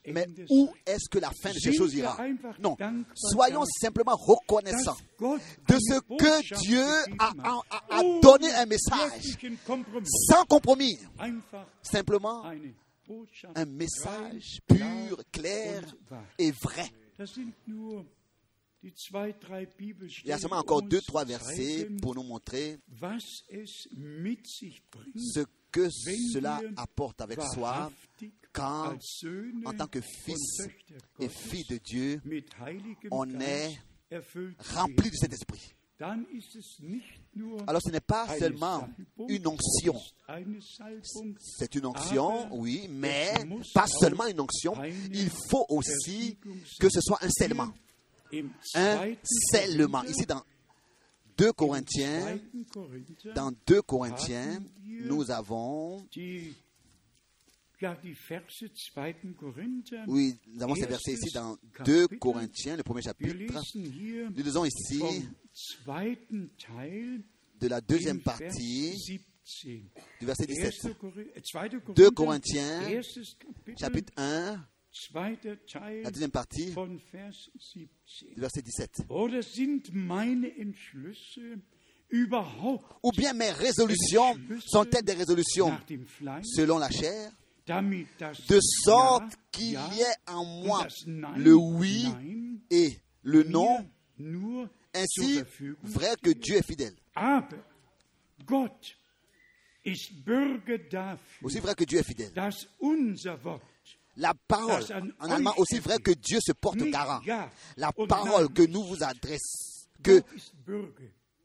Mais où est-ce que la fin de ces choses ira Non. Soyons simplement reconnaissants de ce que Dieu a, donné un message sans compromis. Simplement un message pur, clair et vrai. Il y a seulement encore deux, trois versets pour nous montrer ce que cela apporte avec soi quand, en tant que fils et filles de Dieu, on est erfüllt remplis werden. du Saint-Esprit. Dann ist es nicht nur Alors ce n'est pas seulement une onction. C'est une onction, oui, mais pas seulement une onction. Il faut aussi que ce soit un scellement. Un scellement. Ici, dans 2 im Corinthiens, dans 2 Corinthiens, nous avons Oui, nous avons ces versets ici dans 2 Corinthiens, le premier chapitre. Nous lisons ici de la deuxième partie du verset 17. 2 Corinthiens, chapitre 1, la deuxième partie du verset 17. Ou bien mes résolutions sont-elles des résolutions selon la chair, de sorte qu'il y ait en moi le oui et le non, ainsi vrai que Dieu est fidèle. Aussi vrai que Dieu est fidèle. La parole, en allemand, aussi vrai que Dieu se porte garant. La parole que nous vous adressons, que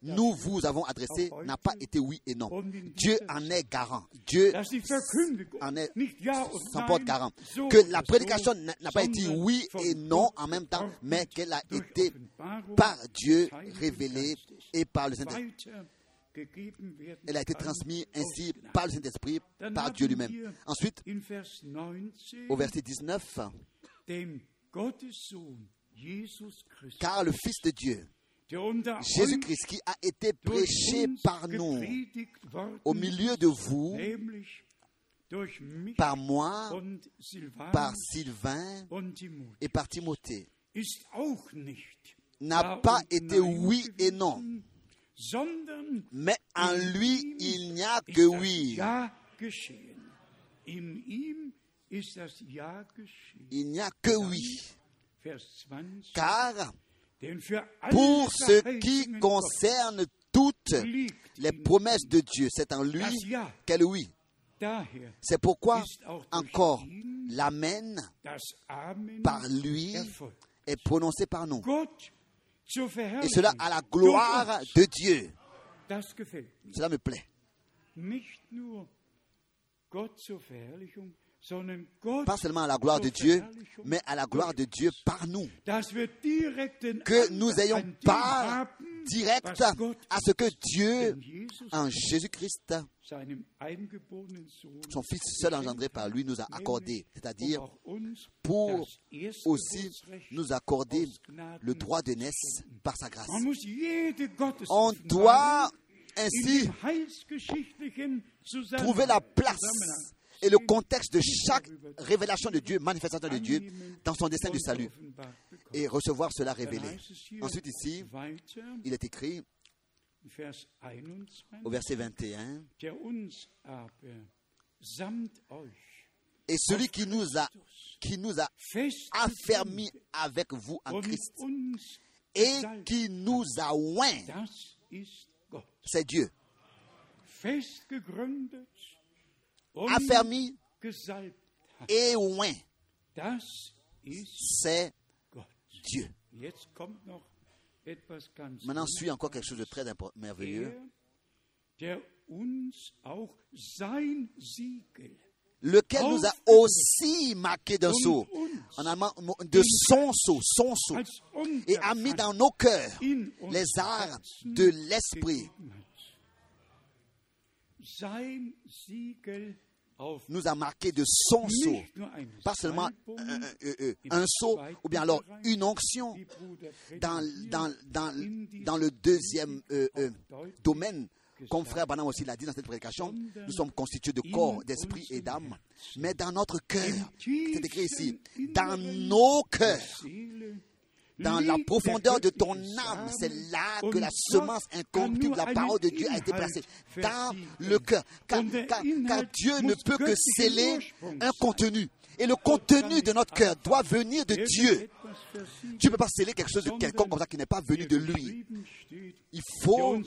nous vous avons adressé n'a pas été oui et non. Dieu en est garant. Dieu en est s'en porte garant. Que la prédication n'a pas été oui et non en même temps, mais qu'elle a été par Dieu révélée et par le Saint-Esprit. Elle a été transmise ainsi par le Saint-Esprit, par Dieu lui-même. Ensuite, au verset 19, car le Fils de Dieu, Jésus-Christ qui a été prêché par nous au milieu de vous, par moi, par Sylvain et par Timothée, n'a pas été oui et non, mais en lui il n'y a que oui. Il n'y a que oui. Car pour ce qui concerne toutes les promesses de Dieu, c'est en lui qu'elle oui. C'est pourquoi encore l'Amen par lui est prononcé par nous. Et cela à la gloire de Dieu. Cela me plaît pas seulement à la gloire de Dieu, mais à la gloire de Dieu par nous. Que nous ayons part directe à ce que Dieu, en Jésus-Christ, son Fils seul engendré par lui, nous a accordé, c'est-à-dire pour aussi nous accorder le droit de naissance par sa grâce. On doit ainsi trouver la place et le contexte de chaque révélation de Dieu, manifestation de Dieu dans son dessein du salut. Et recevoir cela révélé. Ensuite ici, il est écrit au verset 21, et celui qui nous a, qui nous a affermis avec vous en Christ et qui nous a oint, c'est Dieu affermi [LAUGHS] et oint. C'est Dieu. Maintenant suit encore quelque chose de très merveilleux. Lequel nous a aussi marqué d'un sceau, en allemand, de son sceau, son sceau, et a mis dans nos cœurs les arts de l'esprit nous a marqué de son sceau, pas seulement un, un, sceau, ou bien alors une onction. Dans, dans, dans, dans le deuxième euh, euh, domaine, comme frère Branham aussi l'a dit dans cette prédication, nous sommes constitués de corps, d'esprit et d'âme. Mais dans notre cœur, c'est écrit ici, dans nos cœurs, dans la profondeur de ton âme, c'est là que la semence incorruptible de la parole de Dieu a été placée. Dans le cœur. Car, Dieu ne peut que sceller un contenu. Et le contenu de notre cœur doit venir de Dieu. Tu ne peux pas sceller quelque chose de quelqu'un comme ça qui n'est pas venu de lui. Il faut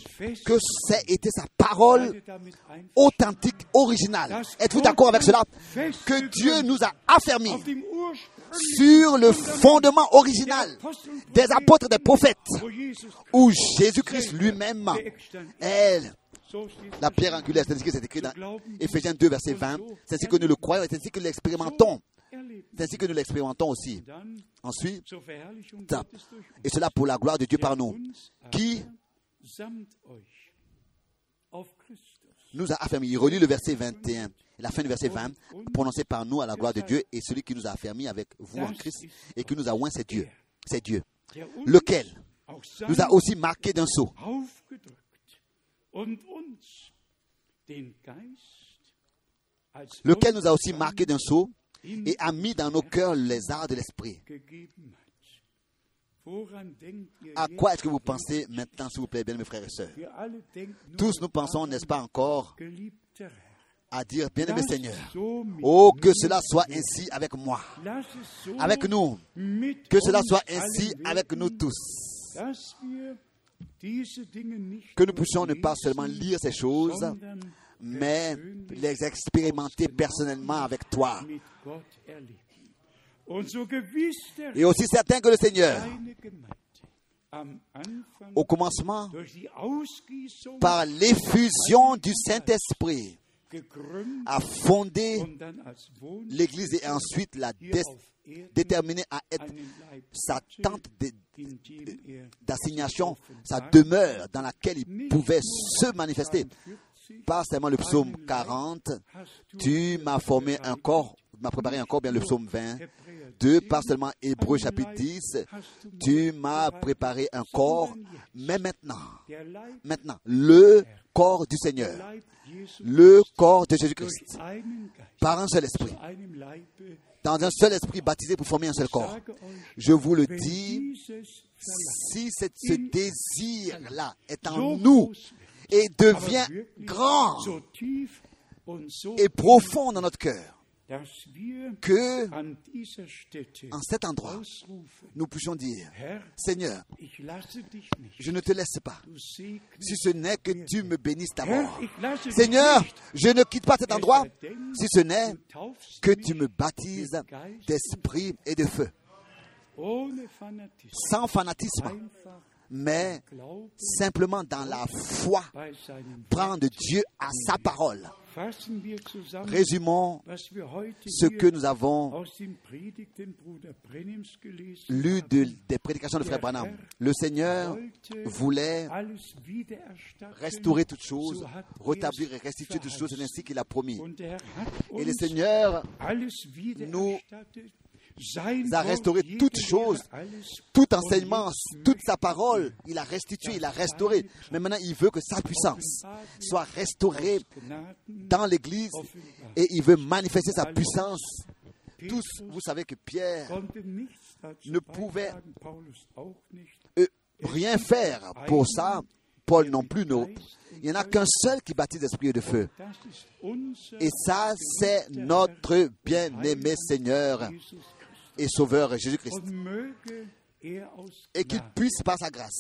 que ça été sa parole authentique, originale. Êtes-vous d'accord avec cela? Que Dieu nous a affermis sur le fondement original des apôtres, des prophètes, où Jésus-Christ lui-même est la pierre angulaire. C'est ce qui est écrit dans Ephésiens 2, verset 20. C'est ainsi que nous le croyons et c'est ainsi que nous l'expérimentons. C'est ainsi que nous l'expérimentons aussi. Ensuite, et cela pour la gloire de Dieu par nous, qui nous a affirmé. Il relit le verset 21. La fin du verset 20, prononcé par nous à la gloire de Dieu, et celui qui nous a affermis avec vous en Christ et qui nous a oint, c'est Dieu. C'est Dieu. Lequel nous a aussi marqué d'un sceau. Lequel nous a aussi marqué d'un sceau et a mis dans nos cœurs les arts de l'esprit. À quoi est-ce que vous pensez maintenant, s'il vous plaît, bien mes frères et sœurs? Tous nous pensons, n'est-ce pas encore, à dire, bien-aimé Seigneur, oh, que cela soit ainsi avec moi, avec nous, que cela soit ainsi avec nous tous, que nous puissions ne pas seulement lire ces choses, mais les expérimenter personnellement avec toi. Et aussi certain que le Seigneur, au commencement, par l'effusion du Saint-Esprit, a fondé l'Église et ensuite l'a déterminé à être sa tente d'assignation, sa demeure dans laquelle il pouvait se manifester. Pas seulement le psaume 40, tu m'as formé un corps, m'as préparé un corps, bien le psaume 20, 2, pas seulement Hébreu chapitre 10, tu m'as préparé un corps, mais maintenant, maintenant, le corps du Seigneur, le corps de Jésus-Christ, par un seul esprit, dans un seul esprit baptisé pour former un seul corps. Je vous le dis, si ce désir-là est en nous et devient grand et profond dans notre cœur, que en cet endroit, nous puissions dire, Seigneur, je ne te laisse pas, si ce n'est que tu me bénisses d'abord. Seigneur, je ne quitte pas cet endroit, si ce n'est que tu me baptises d'esprit et de feu. Sans fanatisme, mais simplement dans la foi, prendre Dieu à sa parole. Résumons ce que nous avons lu des prédications de Frère Branham. Le Seigneur voulait restaurer toutes choses, rétablir et restituer toutes choses, ainsi qu'il a promis. Et le Seigneur nous a restauré toutes choses, tout enseignement, toute sa parole, il a restitué, il a restauré. Mais maintenant, il veut que sa puissance soit restaurée dans l'Église et il veut manifester sa puissance. Tous, vous savez que Pierre ne pouvait euh, rien faire pour ça. Paul non plus, non. Il n'y en a qu'un seul qui baptise d'esprit de feu. Et ça, c'est notre bien-aimé Seigneur et Sauveur Jésus-Christ. Et qu'il puisse, par sa grâce,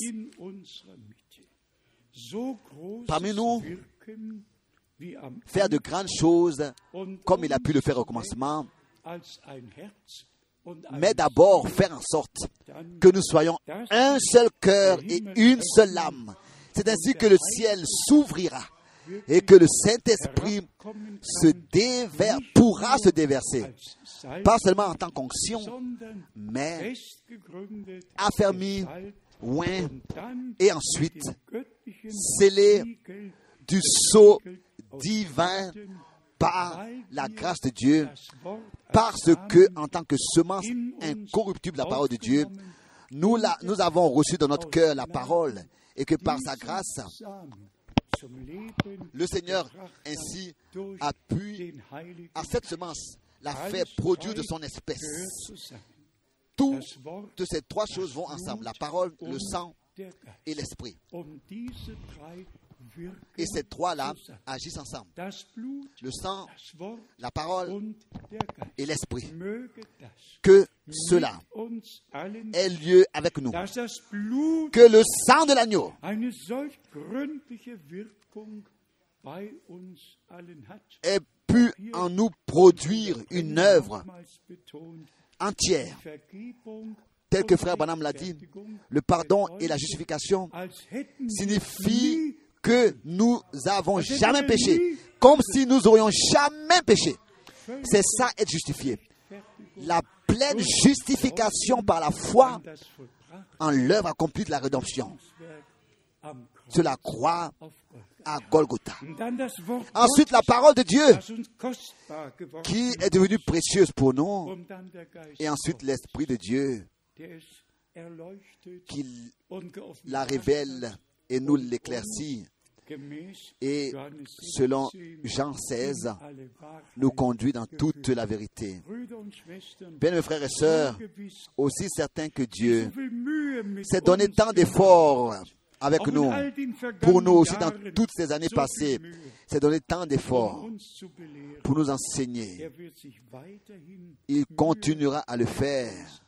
parmi nous, faire de grandes choses comme il a pu le faire au commencement, mais d'abord faire en sorte que nous soyons un seul cœur et une seule âme. C'est ainsi que le ciel s'ouvrira et que le Saint-Esprit pourra se déverser, pas seulement en tant qu'onction, mais affermi, oint, et ensuite scellé du sceau divin par la grâce de Dieu, parce que, en tant que semence incorruptible de la parole de Dieu, nous, nous avons reçu dans notre cœur la parole, et que par sa grâce, le Seigneur ainsi appuie à cette semence la fait produire de son espèce. Toutes ces trois choses vont ensemble, la parole, le sang et l'esprit. Et ces trois-là agissent ensemble. Le sang, la parole et l'esprit. Que cela ait lieu avec nous. Que le sang de l'agneau ait pu en nous produire une œuvre entière. Tel que Frère Banham l'a dit, le pardon et la justification signifient que nous avons jamais péché, comme si nous aurions jamais péché. C'est ça être justifié. La pleine justification par la foi en l'œuvre accomplie de la rédemption. Sur la croix à Golgotha. Ensuite, la parole de Dieu qui est devenue précieuse pour nous. Et ensuite, l'Esprit de Dieu qui la révèle et nous l'éclaircit. Et selon 17 Jean 16, in alle Wahrheit. nous conduit dans toute la vérité. Bien, mes frères et sœurs, aussi certain que Dieu s'est donné tant d'efforts avec nous, pour nous aussi dans toutes ces années passées, s'est donné tant d'efforts pour nous enseigner. Er Il continuera à le faire.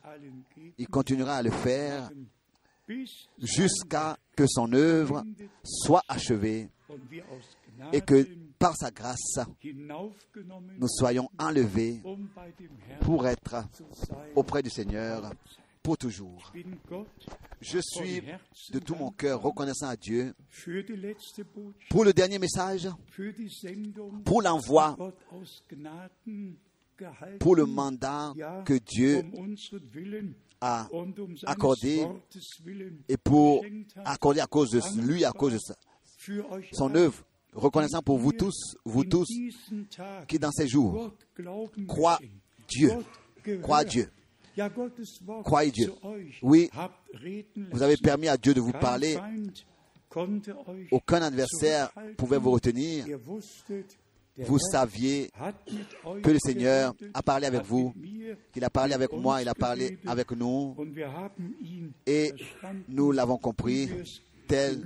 Il continuera à le faire jusqu'à que son œuvre soit achevée et que par sa grâce, nous soyons enlevés pour être auprès du Seigneur pour toujours. Je suis de tout mon cœur reconnaissant à Dieu pour le dernier message, pour l'envoi, Pour le mandat que Dieu um a accordé et pour accorder à cause de lui, à cause de sa- son œuvre, reconnaissant pour vous tous, vous tous qui dans ces jours croient Dieu, croient Dieu. Croyez Dieu. Oui, Vous avez permis à Dieu de vous parler. Aucun adversaire pouvait vous retenir. Vous saviez que le Seigneur a parlé avec vous, qu'il a parlé avec moi, il a parlé avec nous, et nous l'avons compris, tel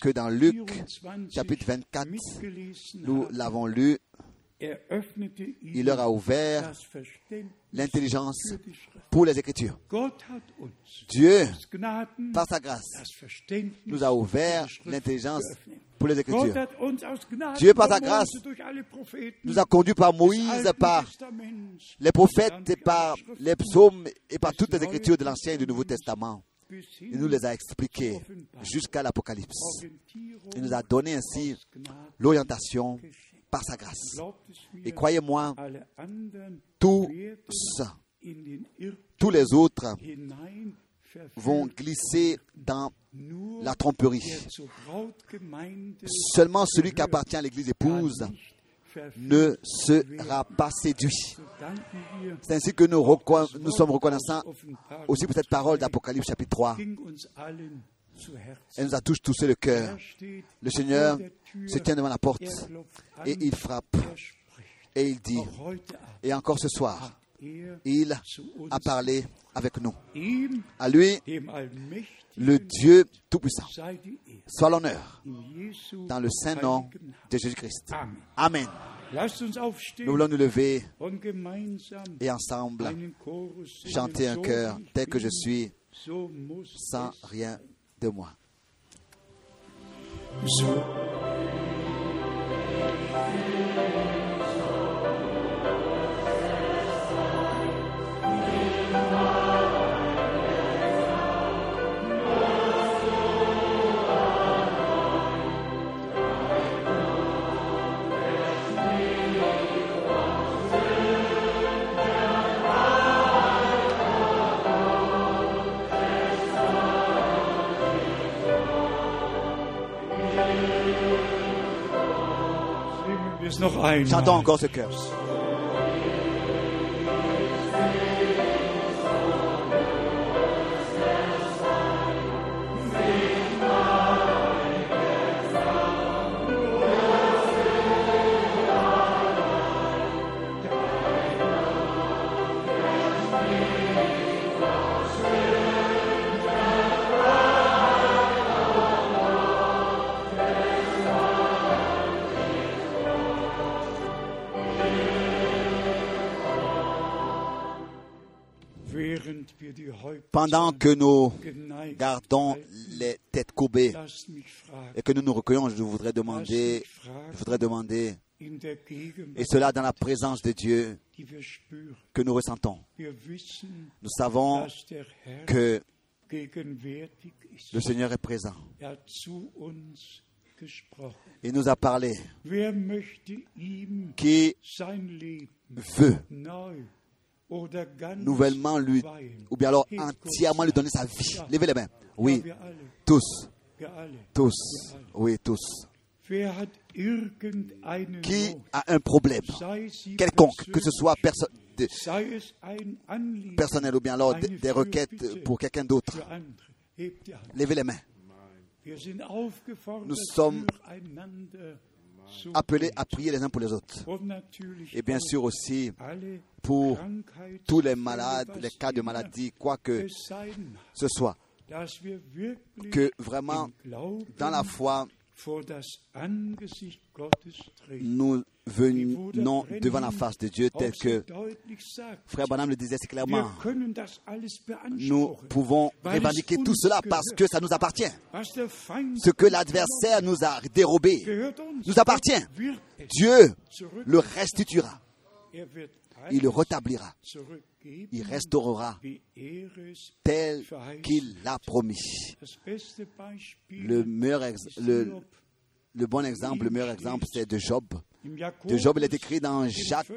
que dans Luc 24 chapitre 24, mitgelesen nous l'avons lu, il leur a ouvert l'intelligence pour les Écritures. Dieu, par sa grâce, nous a ouvert l'intelligence pour les Écritures. Dieu, par sa grâce, Nous a conduits par Moïse, par les prophètes et par les psaumes et par toutes les Écritures de l'Ancien et du Nouveau Testament. Il nous les a expliquées jusqu'à l'Apocalypse. Il nous a donné ainsi l'orientation. Par sa grâce. Et croyez-moi, tous, tous les autres vont glisser dans la tromperie. Seulement celui qui appartient à l'Église épouse ne sera pas séduit. C'est ainsi que nous, sommes reconnaissants aussi pour cette parole d'Apocalypse chapitre 3. ging uns allen zu Herzen. Elle nous a tous touché le cœur. Er Le Seigneur se tient devant la porte et il frappe et il dit, et encore ce soir, il a parlé avec nous. À lui, le Dieu Tout-Puissant, soit l'honneur dans le saint nom de Jésus-Christ. Amen. Nous voulons nous lever et ensemble chanter un ich tel que je suis sans rien de moi. So. Chantons encore ce chœur. Pendant que nous gardons les têtes courbées et que nous nous recueillons, je voudrais demander, je voudrais demander, et cela dans la présence de Dieu que nous ressentons. Nous savons que le Seigneur est présent. Il nous a parlé. Qui veut nouvellement lui, ou bien alors entièrement lui donner sa vie. Levez les mains. Oui, tous, tous, oui, tous. Qui a un problème? Quelconque, que ce soit perso- personnel ou bien alors des, des requêtes pour quelqu'un d'autre. Levez les mains. Nous sommes Appelés à prier les uns pour les autres. Et bien sûr aussi pour tous les malades, les cas de maladie, quoi que ce soit. Que vraiment, dans la foi, nous venons devant la face de Dieu tel que Frère Branham le disait clairement. Nous pouvons revendiquer tout cela parce que ça nous appartient. Ce que l'adversaire nous a dérobé nous appartient. Dieu le restituera. Il le rétablira. Il restaurera er tel qu'il l'a promis. Le, meilleur ex- ist le, Hiob. le bon exemple, le meilleur exemple, c'est de Job. De Job, il est écrit dans Jacques,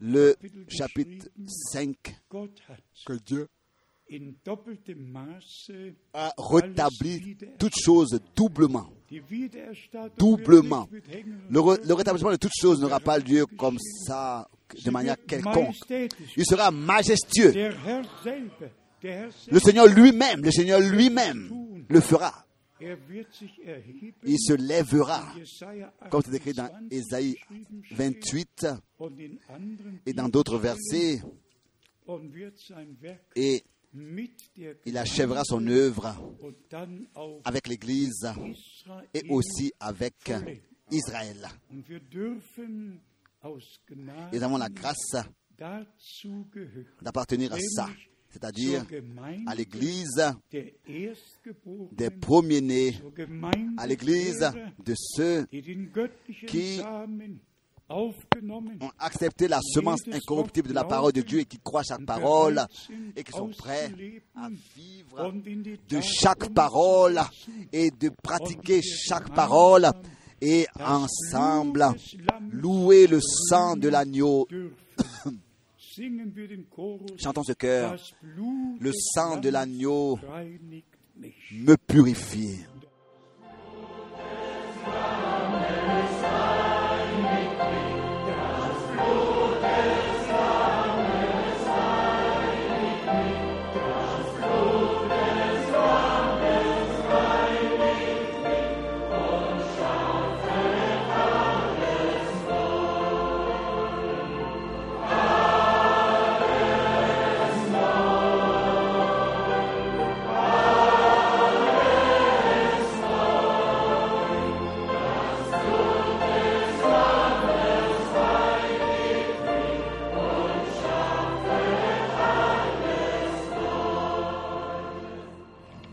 le chapitre geschrieben, 5, Gott hat que Dieu a rétabli toutes choses doublement. doublement. Le, re- le Würgen, rétablissement de toutes choses n'aura pas lieu comme ça, de manière quelconque. Il sera majestueux. Le Seigneur lui-même, le Seigneur lui-même le fera. er. Il se lèvera, comme c'est écrit dans 28 Ésaïe geschrieben steht, 28 und in anderen et dans d'autres versets, et il achèvera son œuvre avec l'Église et aussi avec Israël. Gnade Nous avons la grâce d'appartenir à ça, c'est-à-dire à l'Église des premiers-nés, à l'Église de ceux qui ont accepté la semence incorruptible de la parole de Dieu et qui croient chaque parole et qui sont prêts à vivre de chaque parole et de pratiquer chaque parole et ensemble louer le sang de l'agneau. Chantons ce cœur. Le sang de l'agneau me purifie.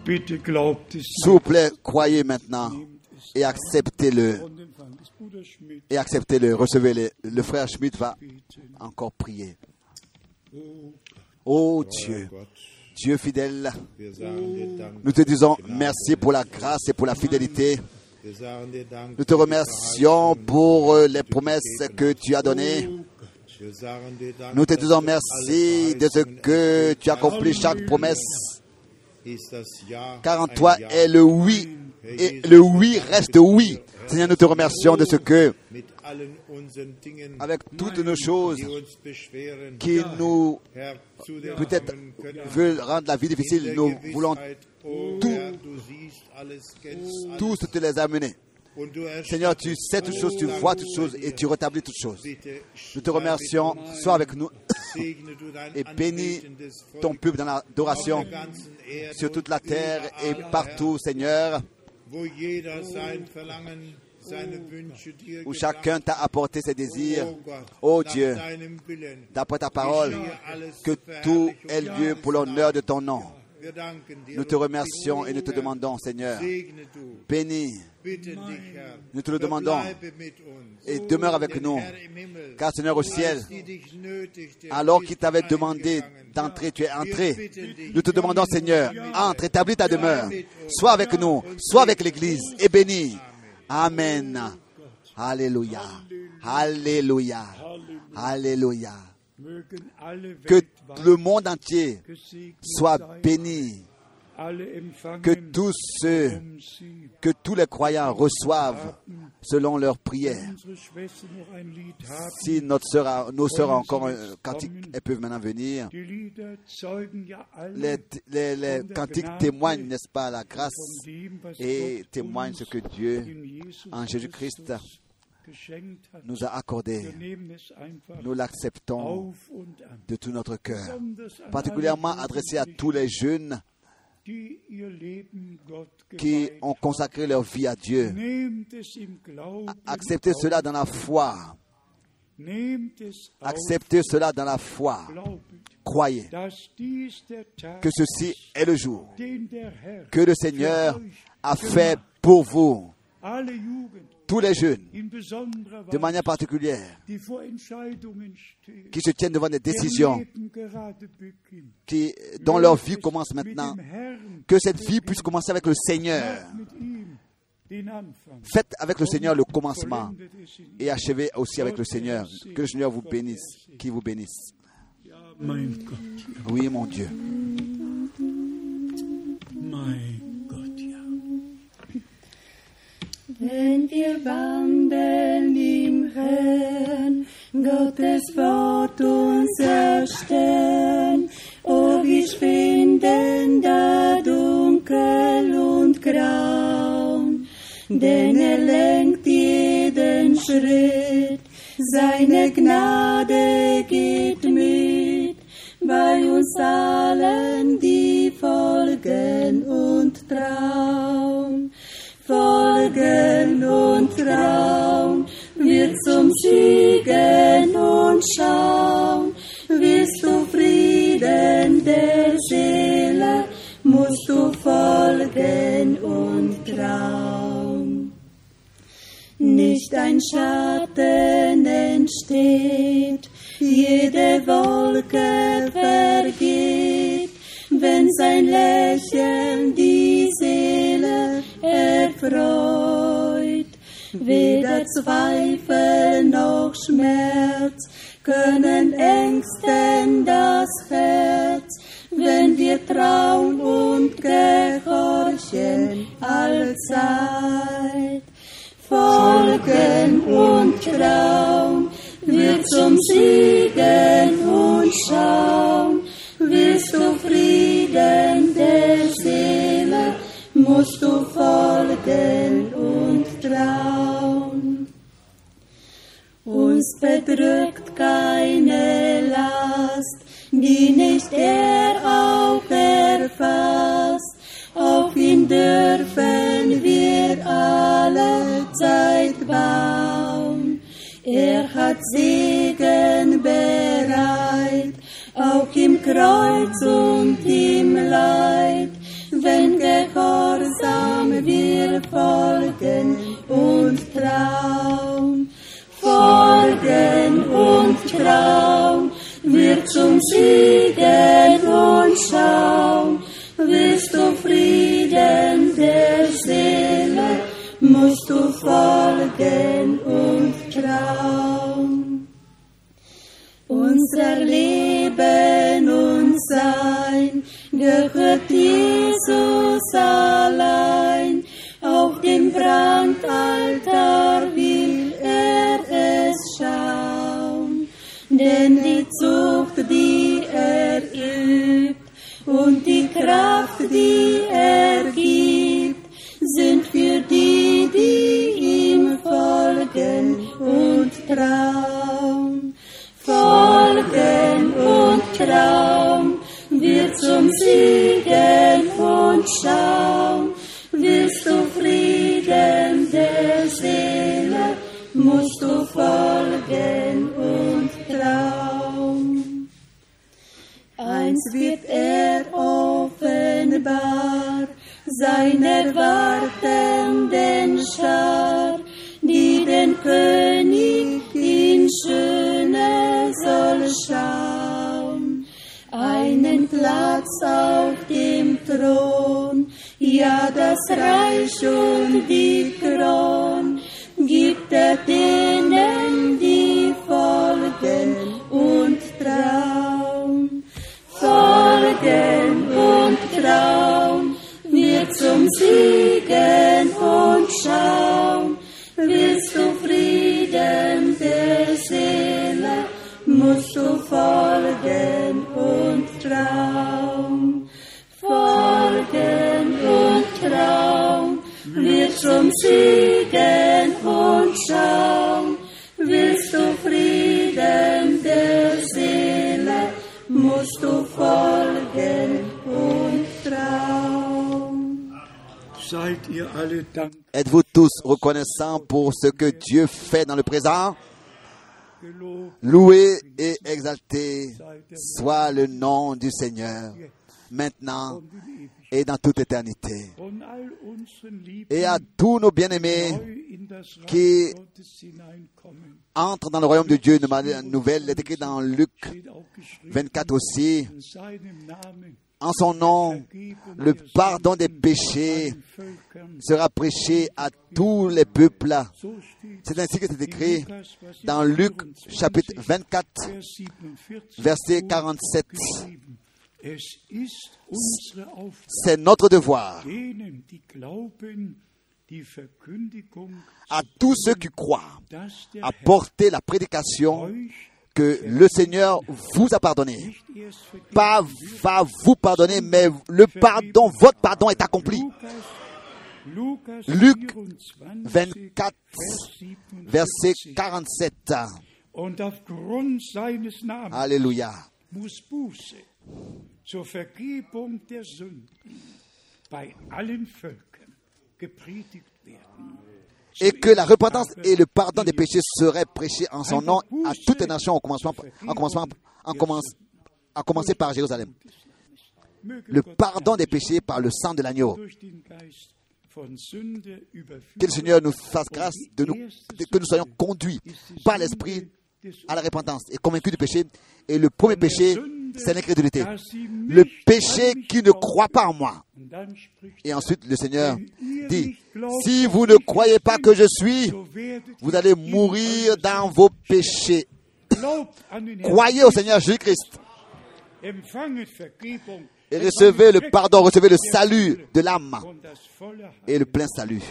S'il vous plaît, croyez maintenant et acceptez-le. Et acceptez-le, recevez-le. Le frère Schmidt va encore prier. Oh Dieu, Dieu fidèle, nous te disons merci pour la grâce et pour la fidélité. Nous te remercions pour euh, les promesses que tu as données. Nous te disons merci de ce que tu accomplis chaque promesse, car en toi est le oui, et le oui reste oui. Seigneur, nous te remercions de ce que, avec toutes nos choses qui nous peut-être veulent rendre la vie difficile, nous voulons oh tout- tous te les amener. Seigneur, tu sais toutes choses, tu vois toutes choses et tu rétablis toutes choses. Nous te remercions, sois avec nous [COUGHS] et bénis ton peuple dans l'adoration sur toute la terre et partout, Seigneur, où chacun t'a apporté ses désirs. Oh Gott, Oh Dieu, d'après ta parole, que tout ait lieu pour l'honneur de ton nom. Nous te remercions et nous te demandons, Seigneur, bénis. Nous te le demandons. Et demeure avec nous. Car Seigneur au ciel, alors qu'il t'avait demandé d'entrer, tu es entré. Nous te demandons, Seigneur, entre, établis ta demeure. Sois avec nous, sois avec l'Église et bénis. Amen. Alléluia. Alléluia. Alléluia. alle Que le monde entier soit béni que tous ceux, que tous les croyants reçoivent selon leurs prières. Si notre sœur nos sœurs ont encore un cantique, elles peuvent maintenant venir. Les, les, les cantiques témoignent, n'est-ce pas, la grâce et témoignent ce que Dieu, en Jésus-Christ, nous a accordé. Nous l'acceptons de tout notre cœur, particulièrement adressé à tous les jeunes qui ont consacré leur vie à Dieu. Acceptez cela dans la foi. Acceptez cela dans la foi. Croyez que ceci est le jour que le Seigneur a fait pour vous tous les jeunes, de manière particulière, qui se tiennent devant des décisions, qui, dont leur vie commence maintenant, que cette vie puisse commencer avec le Seigneur. Faites avec le Seigneur le commencement et achevez aussi avec le Seigneur. Que le Seigneur vous bénisse, qui vous bénisse. Oui, mon Dieu. Wenn wir wandeln im Herrn, Gottes Wort uns erstellen, oh, wir finden da dunkel und grau, denn er lenkt jeden Schritt, seine Gnade geht mit, bei uns allen, die folgen und trauen folgen und Traum. Wird zum Siegen und Schauen, wirst du Frieden der Seele, musst du folgen und Traum. Nicht ein Schatten entsteht, jede Wolke vergeht, wenn sein Lächeln Seele erfreut. Weder Zweifel noch Schmerz können ängsten das Herz, wenn wir trauen und gehorchen allzeit. Folgen und trauen wir zum Siegen und schauen, wirst du Frieden musst du folgen und trauen. Uns bedrückt keine Last, die nicht er auch erfasst. Auf ihn dürfen wir alle Zeit bauen. Er hat Segen bereit, auch im Kreuz und im Leid wenn gehorsam wir folgen und trauen. Folgen und trauen, wir zum Siegen und schauen, wirst du Frieden der Seele, musst du folgen und trauen. Unser Leben und Sein gehört Jesus allein. Auf dem Brandaltar will er es schauen, denn die Zucht, die er übt und die Kraft, die er gibt, sind für die, die ihm folgen und trauen. Folgen und trauen zum Siegen und schauen, wirst du Frieden der Seele, musst du folgen und trauen. Eins wird er offenbar, seiner wartenden Schar, die den König in Schöne soll schauen einen Platz auf dem Thron, ja das Reich und die Kron, gibt er denen, die folgen und trauen. Folgen und trauen, wir zum Siegen und schauen, willst du Frieden der Seele, musst du folgen. Traum. Folgen und Traum wird zum Siegen und Schaum. Willst du Frieden der Seele, musst du folgen und Traum. Seid ihr alle dankbar? Êtes-vous tous reconnaissants pour ce que Dieu fait dans le présent? Loué et exalté soit le nom du Seigneur, maintenant et dans toute éternité. Et à tous nos bien-aimés qui entrent dans le royaume de Dieu, une nouvelle, est écrit dans Luc steht auch geschrieben, 24 aussi, en son nom, le pardon des péchés sera prêché à tous les peuples. C'est ainsi que c'est écrit dans Luc 24, chapitre 24, Vers 47 verset so 47. geschrieben. Es ist unsere Aufgabe, C'est notre devoir à tous ceux qui croient à porter la prédication que le Seigneur vous a pardonné. Pas va vous pardonner, mais le pardon, votre pardon est accompli. Luc 24, 24, Vers 47. verset 47. Und aufgrund seines Namens Alléluia. Et que la repentance et le pardon des péchés seraient prêchés en son nom à toutes les nations, en commençant, en commençant, en commence- à commencer par Jérusalem. Le pardon des péchés par le sang de l'agneau. Que le Seigneur nous fasse grâce de nous, que nous soyons conduits par l'Esprit à la repentance et convaincus du péché. Et le premier péché, c'est l'incrédulité. Le péché qui ne croit pas en moi. Et ensuite, le Seigneur dit, si vous ne croyez pas que je suis, vous allez mourir dans vos péchés. Croyez au Seigneur Jésus-Christ et recevez le pardon, recevez le salut de l'âme et le plein salut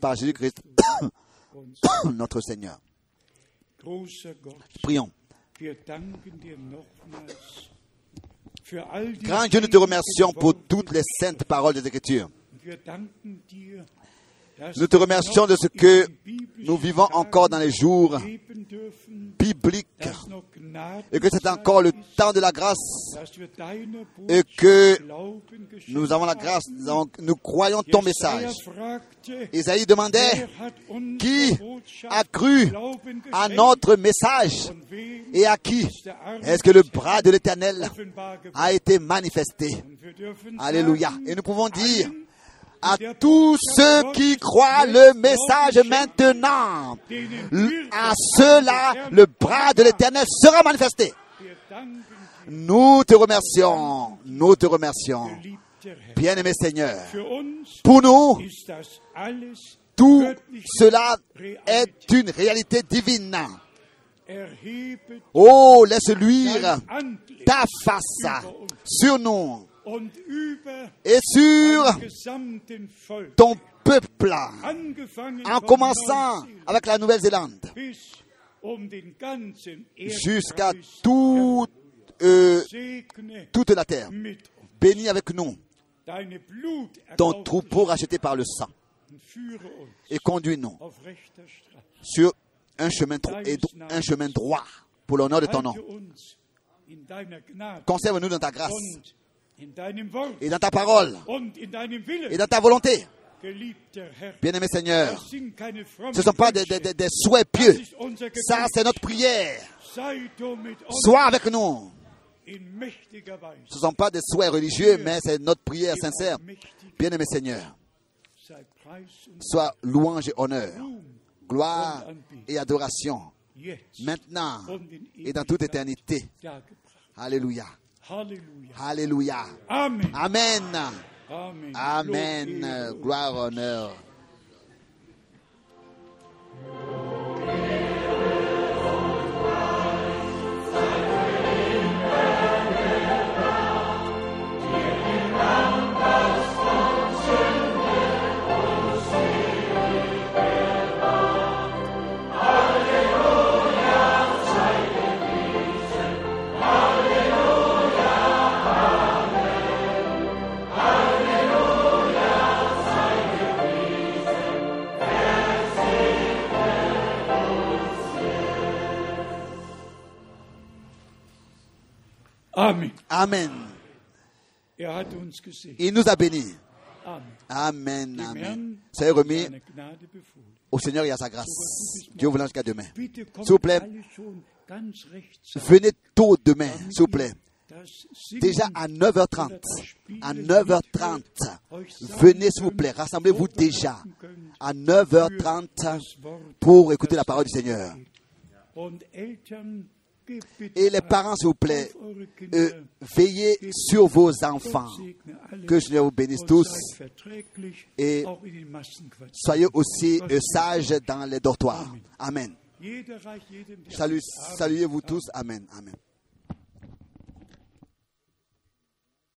par Jésus-Christ, [COUGHS] notre Seigneur. Prions. Grand Dieu, nous te remercions pour toutes les saintes paroles des Écritures. Nous te remercions de ce que nous vivons encore dans les jours bibliques et que c'est encore le temps de la grâce et que nous avons la grâce, haben. nous, croyons ton message. Isaïe demandait, qui a cru à notre message et à qui? Est-ce que le bras de l'Éternel a été manifesté? Alléluia. Et nous pouvons dire à tous ceux qui croient le message maintenant, à ceux-là, le bras de l'Éternel sera manifesté. Nous te remercions, nous te remercions. Bien-aimé Seigneur, pour nous, tout cela est une réalité divine. Oh, laisse luire ta face sur nous et sur ton peuple, angefangen en commençant avec la Nouvelle-Zélande um jusqu'à tout, euh, toute la terre. Bénis avec nous. Ton troupeau racheté par le sang. et conduis-nous sur un chemin, un chemin droit pour l'honneur de ton nom. Conserve-nous dans ta grâce et dans ta parole et dans ta volonté. Bien-aimé Seigneur, ce ne sont pas des, des- des- souhaits pieux. Ça, c'est notre prière. Sois avec nous. Ce ne sont pas des souhaits religieux, mais c'est notre prière sincère. Bien-aimé Seigneur, sois louange et honneur, gloire et adoration, maintenant et dans toute éternité. dargebracht. Alléluia. Amen. Amen. Amen. Gloire, honneur. Amen. Il nous a bénis. Amen. Amen. Soyez remis au Seigneur et à sa grâce. Dieu vous lance jusqu'à demain. S'il vous plaît, venez tôt demain, s'il vous plaît. Déjà à 9h30. À 9h30. Venez, s'il vous plaît. Rassemblez-vous déjà à 9h30 pour écouter la parole du Seigneur. Et les parents, s'il vous plaît, euh, veillez sur vos enfants. Que Seigneur vous bénisse tous. Et. Soyez aussi euh, sages dans les dortoirs. Amen. Salut, saluez-vous tous. Amen. Amen.